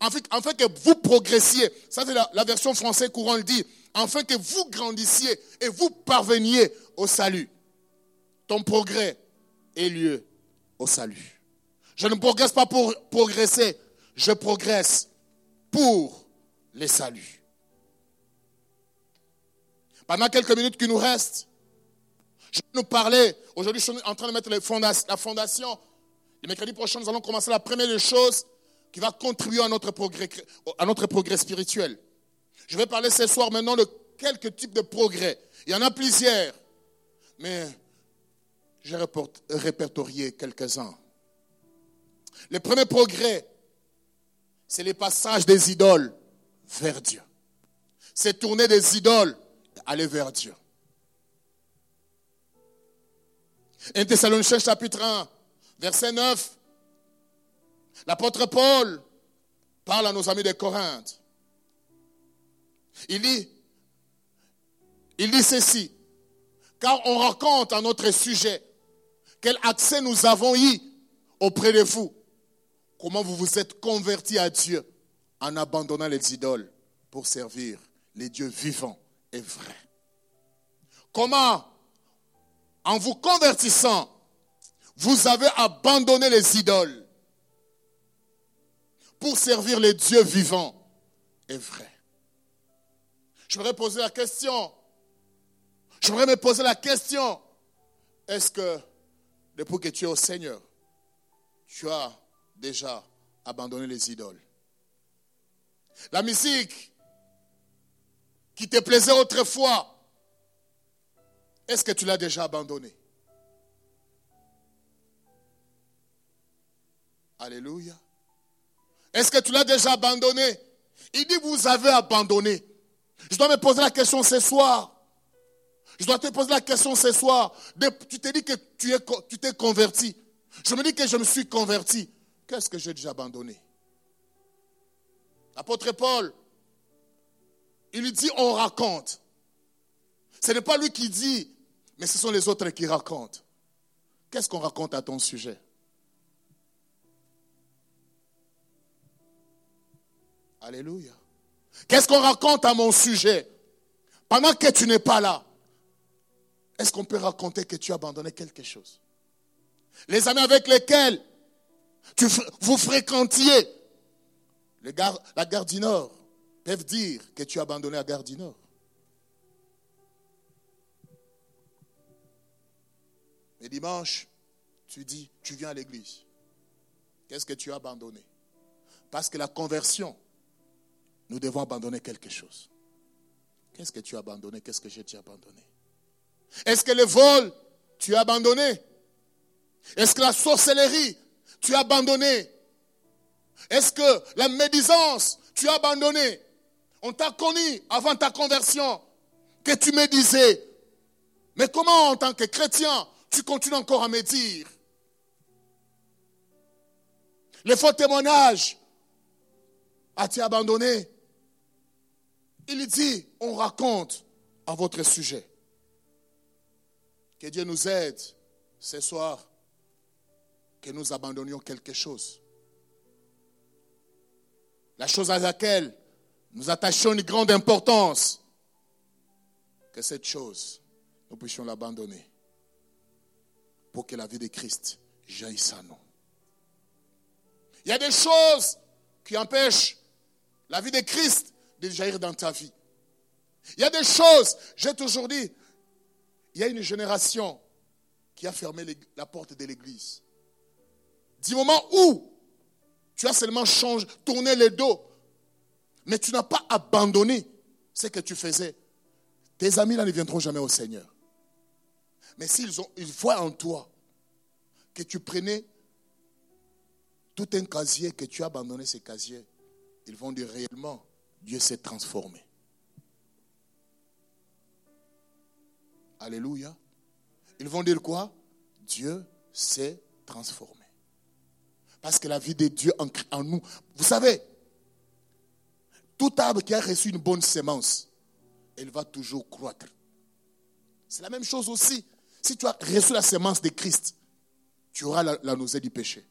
Afin, afin que vous progressiez. Ça, c'est la, version française courante dit. Afin que vous grandissiez et vous parveniez au salut. Ton progrès est lieu au salut. Je ne progresse pas pour progresser, je progresse pour les saluts. Pendant quelques minutes qui nous restent, je vais nous parler. Aujourd'hui, je suis en train de mettre la fondation. Le mercredi prochain, nous allons commencer la première des choses qui va contribuer à notre progrès, à notre progrès spirituel. Je vais parler ce soir maintenant de quelques types de progrès. Il y en a plusieurs, mais j'ai répertorié quelques-uns. Le premier progrès, c'est le passage des idoles vers Dieu. C'est tourner des idoles aller vers Dieu. 1 Thessaloniciens chapitre 1, verset 9. L'apôtre Paul parle à nos amis de Corinthe. Il dit, il dit ceci, car on raconte à notre sujet quel accès nous avons eu auprès de vous, comment vous vous êtes convertis à Dieu en abandonnant les idoles pour servir les dieux vivants et vrais. Comment, en vous convertissant, vous avez abandonné les idoles pour servir les dieux vivants et vrais. Je voudrais poser la question. Je voudrais me poser la question. Est-ce que depuis que tu es au Seigneur, tu as déjà abandonné les idoles? La musique qui te plaisait autrefois, est-ce que tu l'as déjà abandonné? Alléluia. Est-ce que tu l'as déjà abandonné? Il dit, vous avez abandonné. Je dois me poser la question ce soir. Je dois te poser la question ce soir. Tu t'es dit que tu tu t'es converti. Je me dis que je me suis converti. Qu'est-ce que j'ai déjà abandonné? L'apôtre Paul, il lui dit on raconte. Ce n'est pas lui qui dit, mais ce sont les autres qui racontent. Qu'est-ce qu'on raconte à ton sujet? Alléluia. Qu'est-ce qu'on raconte à mon sujet? Pendant que tu n'es pas là, est-ce qu'on peut raconter que tu as abandonné quelque chose? Les amis avec lesquels tu, vous fréquentiez, la gare du Nord, peuvent dire que tu as abandonné la gare. Mais dimanche, tu dis, tu viens à l'église. Qu'est-ce que tu as abandonné? Parce que la conversion, nous devons abandonner quelque chose. Qu'est-ce que tu as abandonné? Qu'est-ce que j'ai abandonné? Est-ce que le vol, tu as abandonné? Est-ce que la sorcellerie, tu as abandonné? Est-ce que la médisance, tu as abandonné? On t'a connu avant ta conversion que tu me disais. Mais comment en tant que chrétien, tu continues encore à me dire? Les faux témoignages, as-tu abandonné il dit, on raconte à votre sujet. Que Dieu nous aide ce soir, que nous abandonnions quelque chose. La chose à laquelle nous attachons une grande importance, que cette chose, nous puissions l'abandonner pour que la vie de Christ jaillisse à nous. Il y a des choses qui empêchent la vie de Christ de jaillir dans ta vie. Il y a des choses, j'ai toujours dit, il y a une génération qui a fermé la porte de l'église. Du moment où tu as seulement changé, tourné le dos, mais tu n'as pas abandonné ce que tu faisais, tes amis là ne viendront jamais au Seigneur. Mais s'ils ont, ils voient en toi que tu prenais tout un casier, que tu as abandonné ce casier, ils vont dire réellement, Dieu s'est transformé. Alléluia. Ils vont dire quoi? Dieu s'est transformé. Parce que la vie de Dieu en, en nous, vous savez, tout arbre qui a reçu une bonne sémence, il va toujours croître. C'est la même chose aussi. Si tu as reçu la sémence de Christ, tu auras la, la nausée du péché.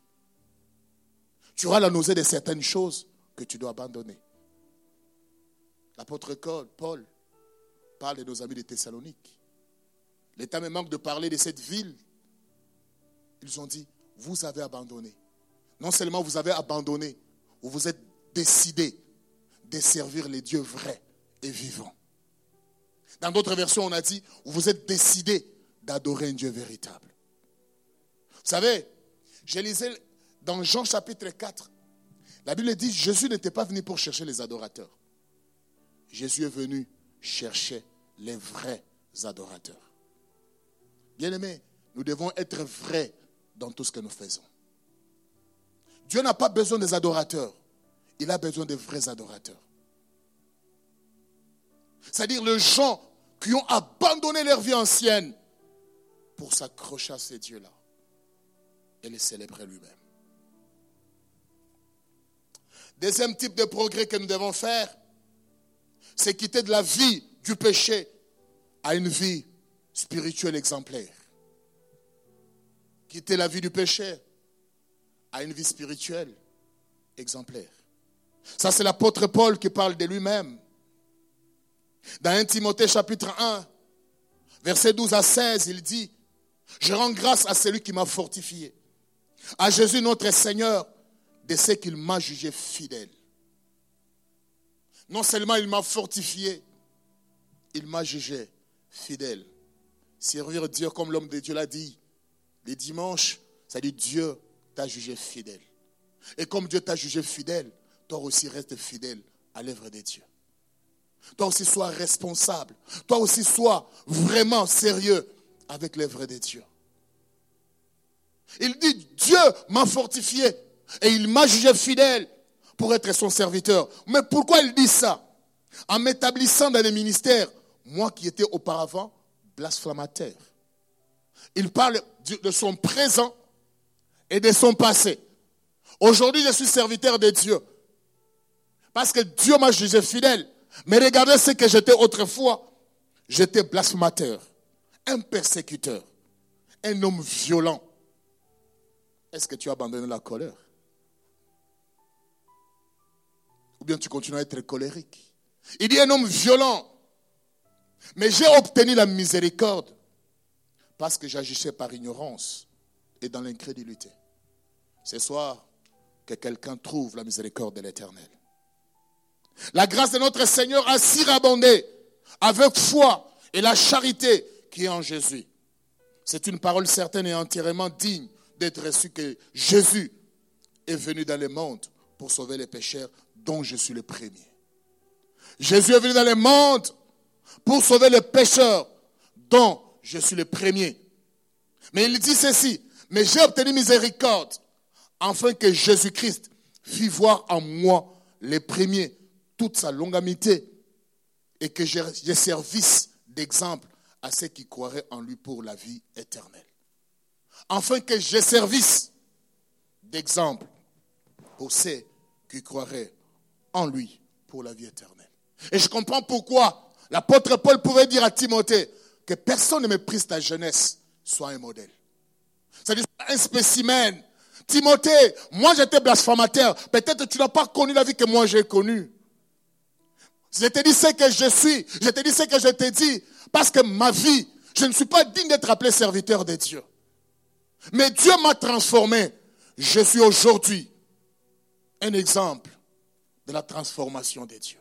Tu auras la nausée de certaines choses que tu dois abandonner. L'apôtre Paul parle de nos amis de Thessalonique. L'État me manque de parler de cette ville. Ils ont dit, vous avez abandonné. Non seulement vous avez abandonné, vous vous êtes décidé de servir les dieux vrais et vivants. Dans d'autres versions, on a dit, vous êtes décidé d'adorer un Dieu véritable. Vous savez, je lisais dans Jean chapitre 4, la Bible dit, Jésus n'était pas venu pour chercher les adorateurs. Jésus est venu chercher les vrais adorateurs. Bien-aimés, nous devons être vrais dans tout ce que nous faisons. Dieu n'a pas besoin des adorateurs, il a besoin des vrais adorateurs. C'est-à-dire les gens qui ont abandonné leur vie ancienne pour s'accrocher à ces dieux-là et les célébrer lui-même. Deuxième type de progrès que nous devons faire, c'est quitter de la vie du péché à une vie spirituelle exemplaire. Quitter la vie du péché à une vie spirituelle exemplaire. Ça, c'est l'apôtre Paul qui parle de lui-même. Dans 1 Timothée chapitre 1, verset 12 à 16, il dit, je rends grâce à celui qui m'a fortifié, à Jésus notre Seigneur, de ce qu'il m'a jugé fidèle. Non seulement il m'a fortifié, il m'a jugé fidèle. Servir Dieu comme l'homme de Dieu l'a dit, les dimanches, ça dit Dieu t'a jugé fidèle. Et comme Dieu t'a jugé fidèle, toi aussi reste fidèle à l'œuvre de Dieu. Toi aussi sois responsable. Toi aussi sois vraiment sérieux avec l'œuvre de Dieu. Il dit, Dieu m'a fortifié et il m'a jugé fidèle pour être son serviteur. Mais pourquoi il dit ça? En m'établissant dans les ministères, moi qui étais auparavant blasphémateur. Il parle de son présent et de son passé. Aujourd'hui, je suis serviteur de Dieu. Parce que Dieu m'a jugé fidèle. Mais regardez ce que j'étais autrefois. J'étais blasphémateur, un persécuteur, un homme violent. Est-ce que tu as abandonné la colère? Ou bien tu continues à être colérique? Il dit un homme violent. Mais j'ai obtenu la miséricorde parce que j'agissais par ignorance et dans l'incrédulité. Ce soir, que quelqu'un trouve la miséricorde de l'Éternel. La grâce de notre Seigneur a si rabondé avec foi et la charité qui est en Jésus. C'est une parole certaine et entièrement digne d'être reçue que Jésus est venu dans le monde pour sauver les pécheurs dont je suis le premier. Jésus est venu dans le monde pour sauver les pécheurs dont je suis le premier. Mais il dit ceci, mais j'ai obtenu miséricorde afin que Jésus-Christ fît voir en moi les premiers toute sa longamité et que j'ai service d'exemple à ceux qui croiraient en lui pour la vie éternelle. Afin que j'ai service d'exemple pour ceux qui croiraient en lui pour la vie éternelle. Et je comprends pourquoi l'apôtre Paul pouvait dire à Timothée que personne ne méprise ta jeunesse, soit un modèle. C'est-à-dire un spécimen. Timothée, moi j'étais blasphémateur. Peut-être tu n'as pas connu la vie que moi j'ai connue. Je te dis ce que je suis. Je te dis ce que je te dis. Parce que ma vie, je ne suis pas digne d'être appelé serviteur de Dieu. Mais Dieu m'a transformé. Je suis aujourd'hui un exemple de la transformation de Dieu.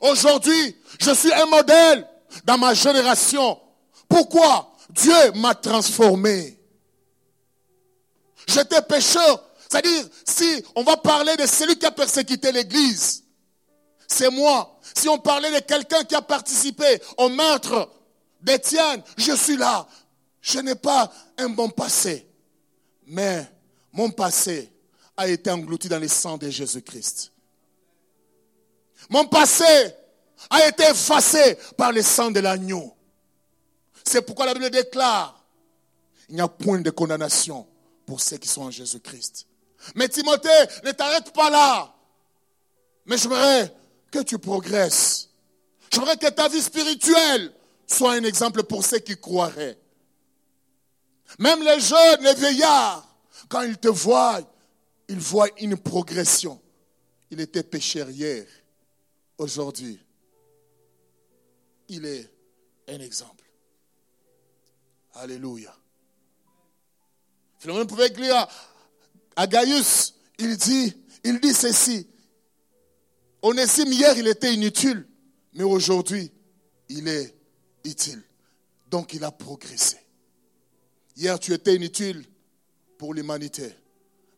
Aujourd'hui, je suis un modèle dans ma génération. Pourquoi? Dieu m'a transformé. J'étais pécheur. C'est-à-dire, si on va parler de celui qui a persécuté l'Église, c'est moi. Si on parlait de quelqu'un qui a participé au meurtre d'Étienne, je suis là. Je n'ai pas un bon passé. Mais mon passé a été englouti dans le sang de Jésus-Christ. Mon passé a été effacé par le sang de l'agneau. C'est pourquoi la Bible déclare, il n'y a point de condamnation pour ceux qui sont en Jésus-Christ. Mais Timothée, ne t'arrête pas là. Mais j'aimerais que tu progresses. J'aimerais que ta vie spirituelle soit un exemple pour ceux qui croiraient. Même les jeunes, les vieillards, quand ils te voient, ils voient une progression. Il était pécheur hier. Aujourd'hui, il est un exemple. Alléluia. Philomène pouvait lire à, Gaius, il dit, il dit ceci. Onésime, hier, il était inutile, mais aujourd'hui, il est utile. Donc, il a progressé. Hier, tu étais inutile pour l'humanité.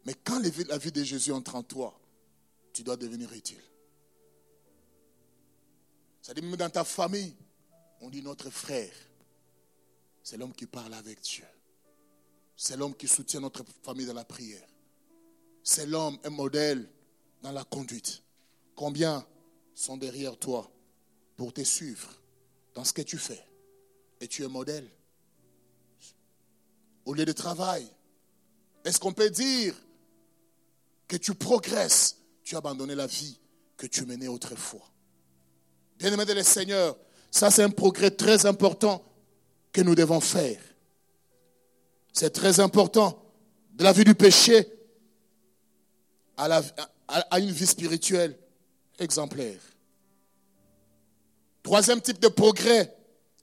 Mais quand la vie de Jésus entre en toi, tu dois devenir utile. Dit même dans ta famille, on dit notre frère. C'est l'homme qui parle avec Dieu. C'est l'homme qui soutient notre famille dans la prière. C'est l'homme, un modèle dans la conduite. Combien sont derrière toi pour te suivre dans ce que tu fais Et tu es modèle. Au lieu de travail, est-ce qu'on peut dire que tu progresses? Tu as abandonné la vie que tu menais autrefois. Bien-aimé de le Seigneur, ça c'est un progrès très important que nous devons faire. C'est très important de la vie du péché. à, à une vie spirituelle exemplaire. Troisième type de progrès,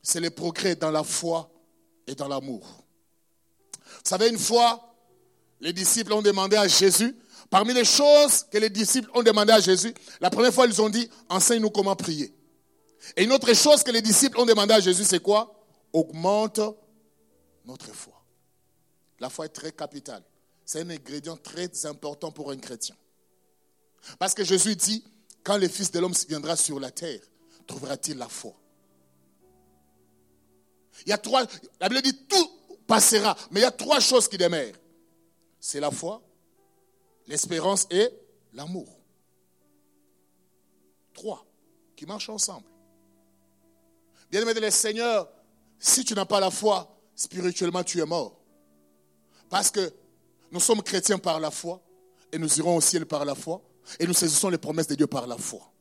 c'est le progrès dans la foi et dans l'amour. Vous savez, une fois, les disciples ont demandé à Jésus, parmi les choses que les disciples ont demandé à Jésus, la première fois, ils ont dit, enseigne-nous comment prier. Et une autre chose que les disciples ont demandé à Jésus, c'est quoi? Augmente notre foi. La foi est très capitale. C'est un ingrédient très important pour un chrétien. Parce que Jésus dit, quand le Fils de l'homme viendra sur la terre, trouvera-t-il la foi? Il y a trois, la Bible dit tout passera, mais il y a trois choses qui demeurent. C'est la foi, l'espérance et l'amour. Trois qui marchent ensemble. Bien aimé de le Seigneur, si tu n'as pas la foi, spirituellement tu es mort. Parce que nous sommes chrétiens par la foi et nous irons au ciel par la foi et nous saisissons les promesses de Dieu par la foi.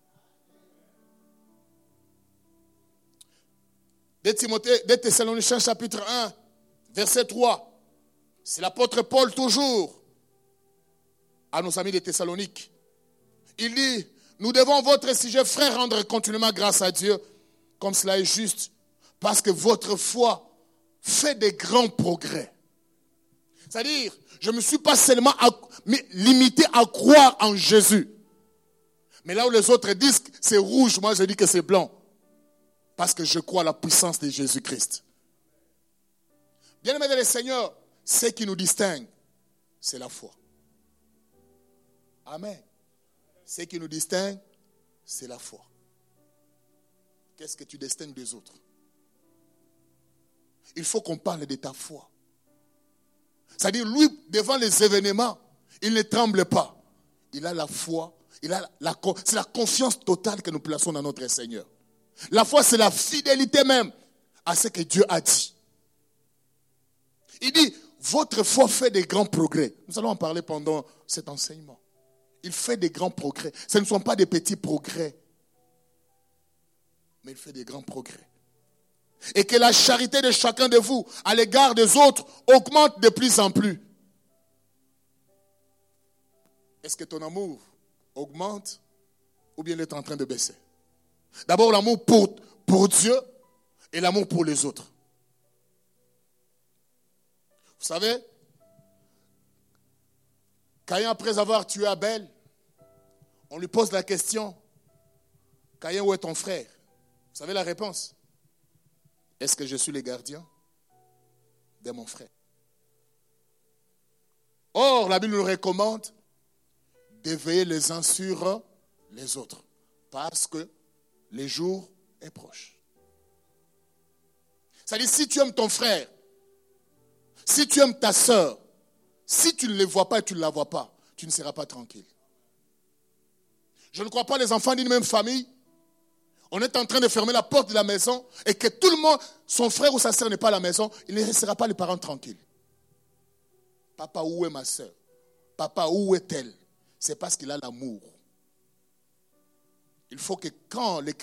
De Thessaloniciens chapitre 1, verset 3. C'est l'apôtre Paul toujours à nos amis de Thessalonique. Il dit, nous devons votre sujet frère rendre continuellement grâce à Dieu, comme cela est juste, parce que votre foi fait des grands progrès. C'est-à-dire, je ne me suis pas seulement limité à croire en Jésus. Mais là où les autres disent que c'est rouge, moi je dis que c'est blanc. Parce que je crois à la puissance de Jésus-Christ. Bien aimé le Seigneur, ce qui nous distingue, c'est la foi. Amen. Ce qui nous distingue, c'est la foi. Qu'est-ce que tu distingues des autres? Il faut qu'on parle de ta foi. C'est-à-dire, lui, devant les événements, il ne tremble pas. Il a la foi, il a la, c'est la confiance totale que nous plaçons dans notre Seigneur. La foi, c'est la fidélité même à ce que Dieu a dit. Il dit, votre foi fait des grands progrès. Nous allons en parler pendant cet enseignement. Il fait des grands progrès. Ce ne sont pas des petits progrès, mais il fait des grands progrès. Et que la charité de chacun de vous à l'égard des autres augmente de plus en plus. Est-ce que ton amour augmente ou bien il est en train de baisser? D'abord l'amour pour, pour Dieu et l'amour pour les autres. Vous savez, Caïn, après avoir tué Abel, on lui pose la question, Caïn, où est ton frère? Vous savez la réponse? Est-ce que je suis le gardien de mon frère? Or, la Bible nous recommande d'éveiller les uns sur les autres, parce que le jour est proche. C'est-à-dire, si tu aimes ton frère, si tu aimes ta soeur, si tu ne les vois pas et tu ne la vois pas, tu ne seras pas tranquille. Je ne crois pas les enfants d'une même famille. On est en train de fermer la porte de la maison et que tout le monde, son frère ou sa soeur n'est pas à la maison, il ne restera pas les parents tranquilles. Papa, où est ma soeur Papa, où est-elle? C'est parce qu'il a l'amour. Il faut que quand les,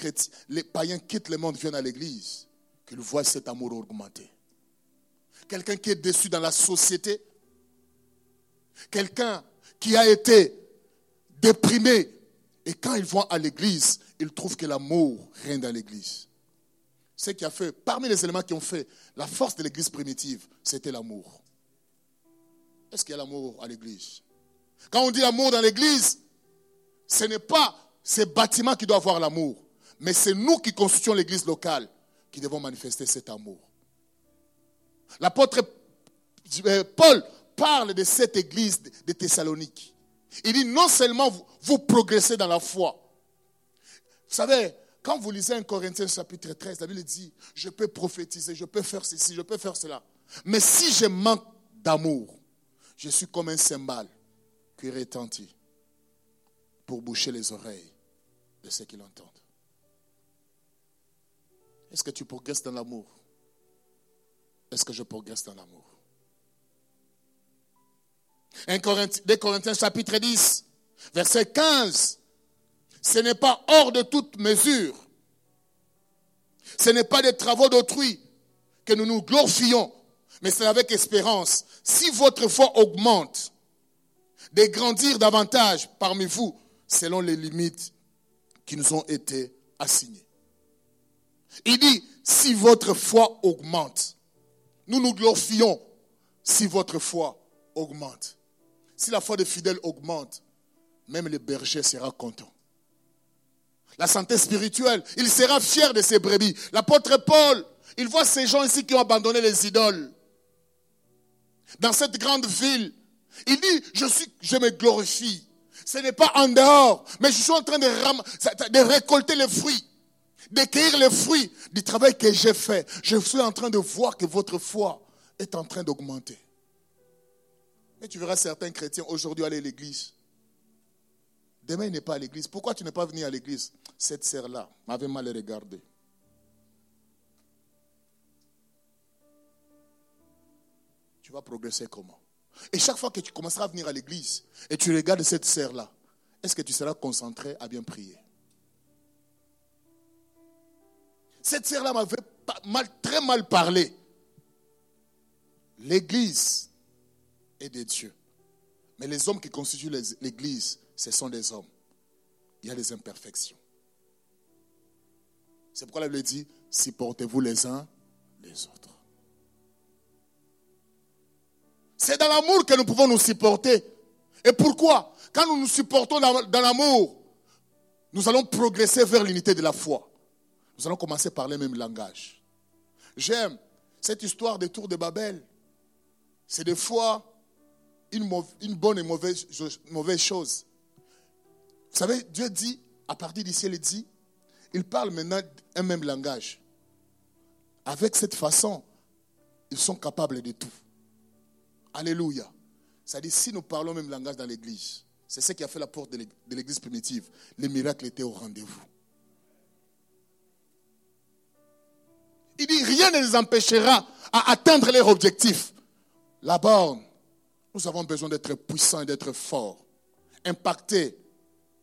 les païens quittent le monde, viennent à l'église, qu'ils voient cet amour augmenter. Quelqu'un qui est déçu dans la société, quelqu'un qui a été déprimé, et quand ils vont à l'église, ils trouvent que l'amour règne dans l'église. Ce qui a fait, parmi les éléments qui ont fait la force de l'église primitive, c'était l'amour. Est-ce qu'il y a l'amour à l'église? Quand on dit l'amour dans l'église, ce n'est pas ces bâtiments qui doivent avoir l'amour. Mais c'est nous qui constituons l'église locale qui devons manifester cet amour. L'apôtre euh, Paul parle de cette église de Thessalonique. Il dit non seulement vous, progressez dans la foi. Vous savez, quand vous lisez un Corinthiens chapitre 13, la Bible dit, je peux prophétiser, je peux faire ceci, je peux faire cela. Mais si je manque d'amour, je suis comme un cymbale qui retentit pour boucher les oreilles de ceux qui l'entendent. Est-ce que tu progresses dans l'amour? Est-ce que je progresse dans l'amour? 1 Corinthiens, Corinthiens chapitre 10, verset 15. Ce n'est pas hors de toute mesure. Ce n'est pas des travaux d'autrui que nous nous glorifions, mais c'est avec espérance. Si votre foi augmente, de grandir davantage parmi vous selon les limites qui nous ont été assignées. Il dit, si votre foi augmente, nous nous glorifions si votre foi augmente. Si la foi des fidèles augmente, même le berger sera content. La santé spirituelle, il sera fier de ses brebis. L'apôtre Paul, il voit ces gens ici qui ont abandonné les idoles. Dans cette grande ville, il dit, je, me glorifie. Ce n'est pas en dehors, mais je suis en train de, de récolter les fruits, d'accueillir les fruits du travail que j'ai fait. Je suis en train de voir que votre foi est en train d'augmenter. Et tu verras certains chrétiens aujourd'hui aller à l'église. Demain, il n'est pas à l'église. Pourquoi tu n'es pas venu à l'église? Cette sœur-là m'avait mal regardé. Tu vas progresser comment? Et chaque fois que tu commenceras à venir à l'église et tu regardes cette sœur-là, est-ce que tu seras concentré à bien prier? Cette sœur-là m'avait mal, très mal parlé. L'église est de Dieu. Mais les hommes qui constituent l'église, ce sont des hommes. Il y a des imperfections. C'est pourquoi la Bible dit, supportez-vous les uns les autres. C'est dans l'amour que nous pouvons nous supporter. Et pourquoi? Quand nous nous supportons dans, l'amour, nous allons progresser vers l'unité de la foi. Nous allons commencer par le même langage. J'aime cette histoire des tours de Babel. C'est des fois une, bonne et mauvaise, mauvaise chose. Vous savez, Dieu dit, à partir d'ici, il dit, il parle maintenant un même langage. Avec cette façon, ils sont capables de tout. Alléluia. Dit, si nous parlons même langage dans l'église, c'est ce qui a fait la porte de l'église primitive. Les miracles étaient au rendez-vous. Il dit, rien ne les empêchera à atteindre leur objectif. La borne, nous avons besoin d'être puissants et d'être forts. Impacter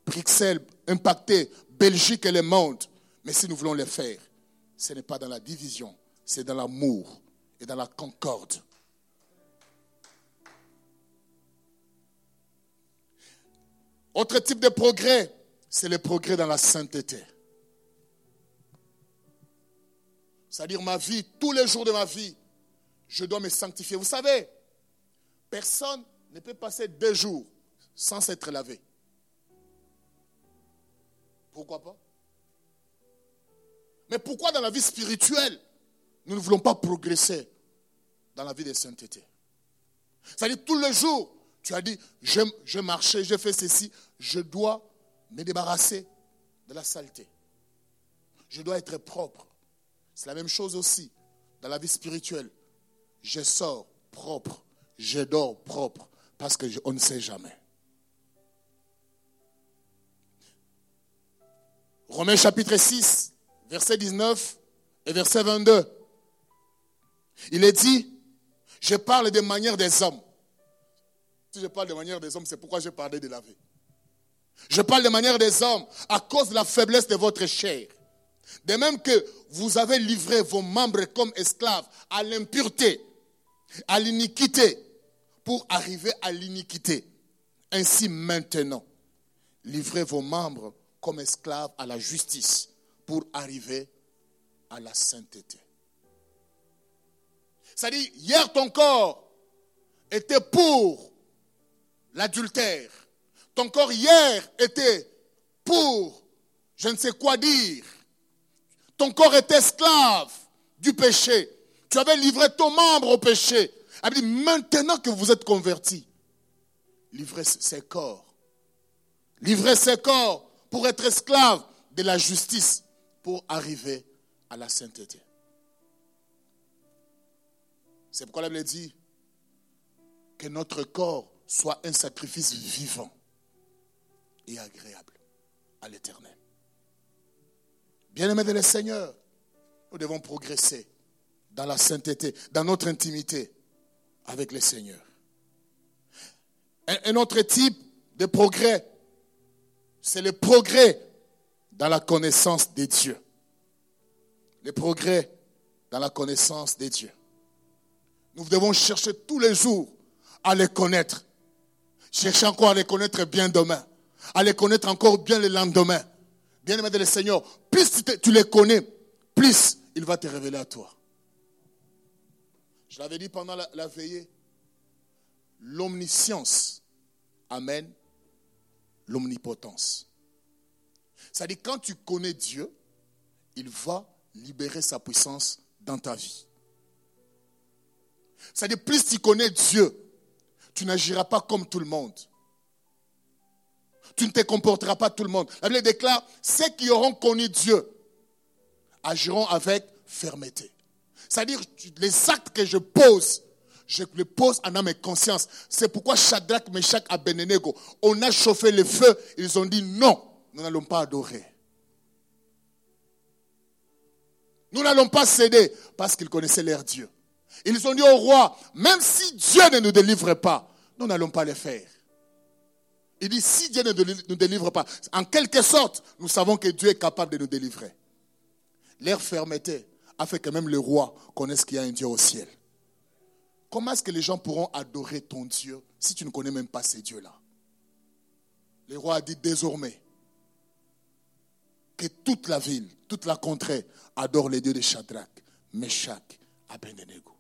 Bruxelles, impacter Belgique et le monde. Mais si nous voulons le faire, ce n'est pas dans la division, c'est dans l'amour et dans la concorde. Autre type de progrès, c'est le progrès dans la sainteté. C'est-à-dire ma vie, tous les jours de ma vie, je dois me sanctifier. Vous savez, personne ne peut passer deux jours sans s'être lavé. Pourquoi pas? Mais pourquoi dans la vie spirituelle, nous ne voulons pas progresser dans la vie de sainteté C'est-à-dire tous les jours, tu as dit, je, marchais, je fais ceci, je dois me débarrasser de la saleté. Je dois être propre. C'est la même chose aussi dans la vie spirituelle. Je sors propre, je dors propre, parce qu'on ne sait jamais. Romains chapitre 6, verset 19 et verset 22. Il est dit, je parle des manières des hommes. Si je parle de manière des hommes, c'est pourquoi je parlais de laver. Je parle de manière des hommes à cause de la faiblesse de votre chair. De même que vous avez livré vos membres comme esclaves à l'impureté, à l'iniquité, pour arriver à l'iniquité. Ainsi maintenant, livrez vos membres comme esclaves à la justice pour arriver à la sainteté. C'est-à-dire, hier ton corps était pour l'adultère. Ton corps hier était pour je ne sais quoi dire. Ton corps est esclave du péché. Tu avais livré ton membre au péché. Maintenant que vous êtes convertis, livrez ces corps. Livrez ces corps pour être esclave de la justice, pour arriver à la sainteté. C'est pourquoi la Bible dit que notre corps soit un sacrifice vivant et agréable à l'éternel. Bien-aimés de le Seigneur, nous devons progresser dans la sainteté, dans notre intimité avec le Seigneur. Un, un autre type de progrès, c'est le progrès dans la connaissance des dieux. Le progrès dans la connaissance des dieux. Nous devons chercher tous les jours à les connaître Cherchez encore à les connaître bien demain, à les connaître encore bien le lendemain. Bien aimé de le Seigneur, plus tu les connais, plus il va te révéler à toi. Je l'avais dit pendant la, veillée, l'omniscience amène l'omnipotence. C'est-à-dire quand tu connais Dieu, il va libérer sa puissance dans ta vie. C'est-à-dire plus tu connais Dieu, tu n'agiras pas comme tout le monde. Tu ne te comporteras pas tout le monde. La Bible déclare, ceux qui auront connu Dieu agiront avec fermeté. C'est-à-dire, les actes que je pose, je les pose en âme et conscience. C'est pourquoi Shadrach, Meshach, Abednego, on a chauffé le feu. Ils ont dit non, nous n'allons pas adorer. Nous n'allons pas céder parce qu'ils connaissaient leur Dieu. Ils ont dit au roi, même si Dieu ne nous délivre pas, nous n'allons pas le faire. Il dit, si Dieu ne nous délivre pas, en quelque sorte, nous savons que Dieu est capable de nous délivrer. Leur fermeté a fait que même le roi connaisse qu'il y a un Dieu au ciel. Comment est-ce que les gens pourront adorer ton Dieu si tu ne connais même pas ces dieux-là? Le roi a dit désormais que toute la ville, toute la contrée adore les dieux de Shadrach, Meshach, Abednego.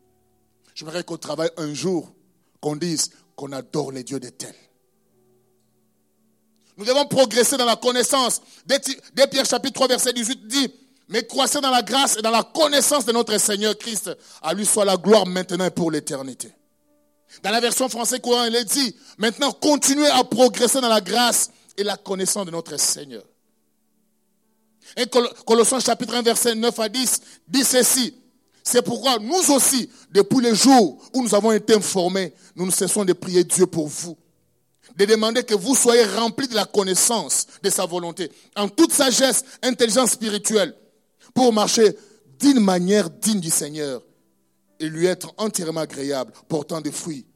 Je voudrais qu'au travail un jour, qu'on dise qu'on adore les dieux de tel. Nous devons progresser dans la connaissance. Dès Pierre chapitre 3 verset 18 dit, mais croissez dans la grâce et dans la connaissance de notre Seigneur Christ. À lui soit la gloire maintenant et pour l'éternité. Dans la version française courant, il est dit, maintenant continuez à progresser dans la grâce et la connaissance de notre Seigneur. Et Colossiens chapitre 1 verset 9 à 10 dit ceci. C'est pourquoi nous aussi, depuis le jour où nous avons été informés, nous ne cessons de prier Dieu pour vous. De demander que vous soyez remplis de la connaissance de sa volonté, en toute sagesse, intelligence spirituelle, pour marcher d'une manière digne du Seigneur et lui être entièrement agréable, portant des fruits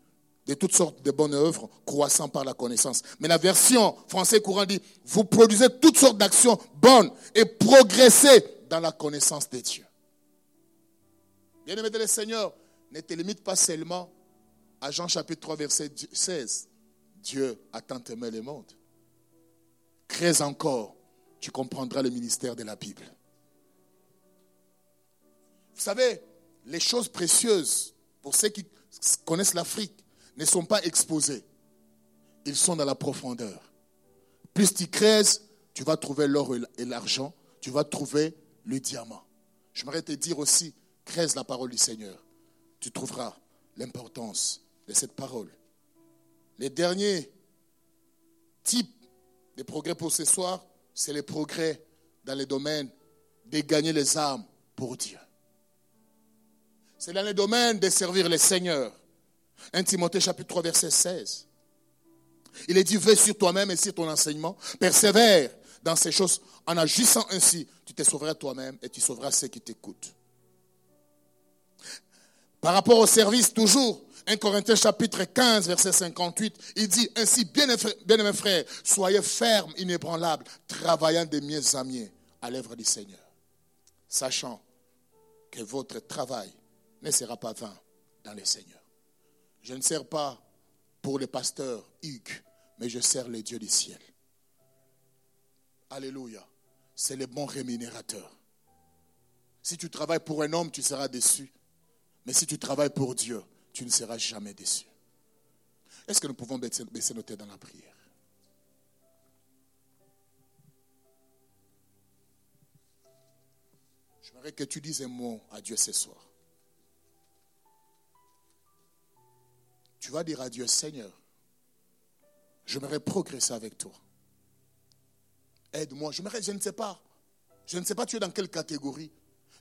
de toutes sortes de bonnes œuvres, croissant par la connaissance. Mais la version français courant dit, vous produisez toutes sortes d'actions bonnes et progressez dans la connaissance de Dieu. Bien-aimé de le Seigneur, ne te limite pas seulement à Jean chapitre 3, verset 16. Dieu a tant aimé le monde. Crée encore, tu comprendras le ministère de la Bible. Vous savez, les choses précieuses, pour ceux qui connaissent l'Afrique, ne sont pas exposées. Ils sont dans la profondeur. Plus tu creuses, tu vas trouver l'or et l'argent, tu vas trouver le diamant. Je J'aimerais te dire aussi, creuse la parole du Seigneur. Tu trouveras l'importance de cette parole. Les derniers types de progrès pour ce soir, c'est les progrès dans le domaine de gagner les âmes pour Dieu. C'est dans le domaine de servir le Seigneur. 1 Timothée chapitre 3 verset 16. Il est dit, veille sur toi-même et sur ton enseignement. Persévère dans ces choses. En agissant ainsi, tu te sauveras toi-même et tu sauveras ceux qui t'écoutent. Par rapport au service, toujours, 1 Corinthiens chapitre 15, verset 58, il dit ainsi, bien aimés frères, soyez fermes, inébranlables, travaillant des mieux amis à l'œuvre du Seigneur, sachant que votre travail ne sera pas vain dans le Seigneur. Je ne sers pas pour le pasteur Hugues, mais je sers les dieux du ciel. Alléluia. C'est le bon rémunérateur. Si tu travailles pour un homme, tu seras déçu. Mais si tu travailles pour Dieu, tu ne seras jamais déçu. Est-ce que nous pouvons baisser nos têtes dans la prière? J'aimerais que tu dises un mot à Dieu ce soir. Tu vas dire à Dieu, Seigneur, j'aimerais progresser avec toi. Aide-moi. Je ne sais pas. Je ne sais pas tu es dans quelle catégorie.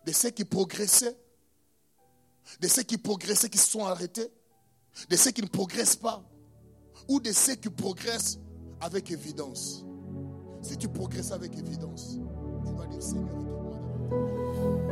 De ceux qui progressaient, de ceux qui progressaient, qui se sont arrêtés, de ceux qui ne progressent pas, ou de ceux qui progressent avec évidence. Si tu progresses avec évidence, tu vas dire Seigneur, équipe-moi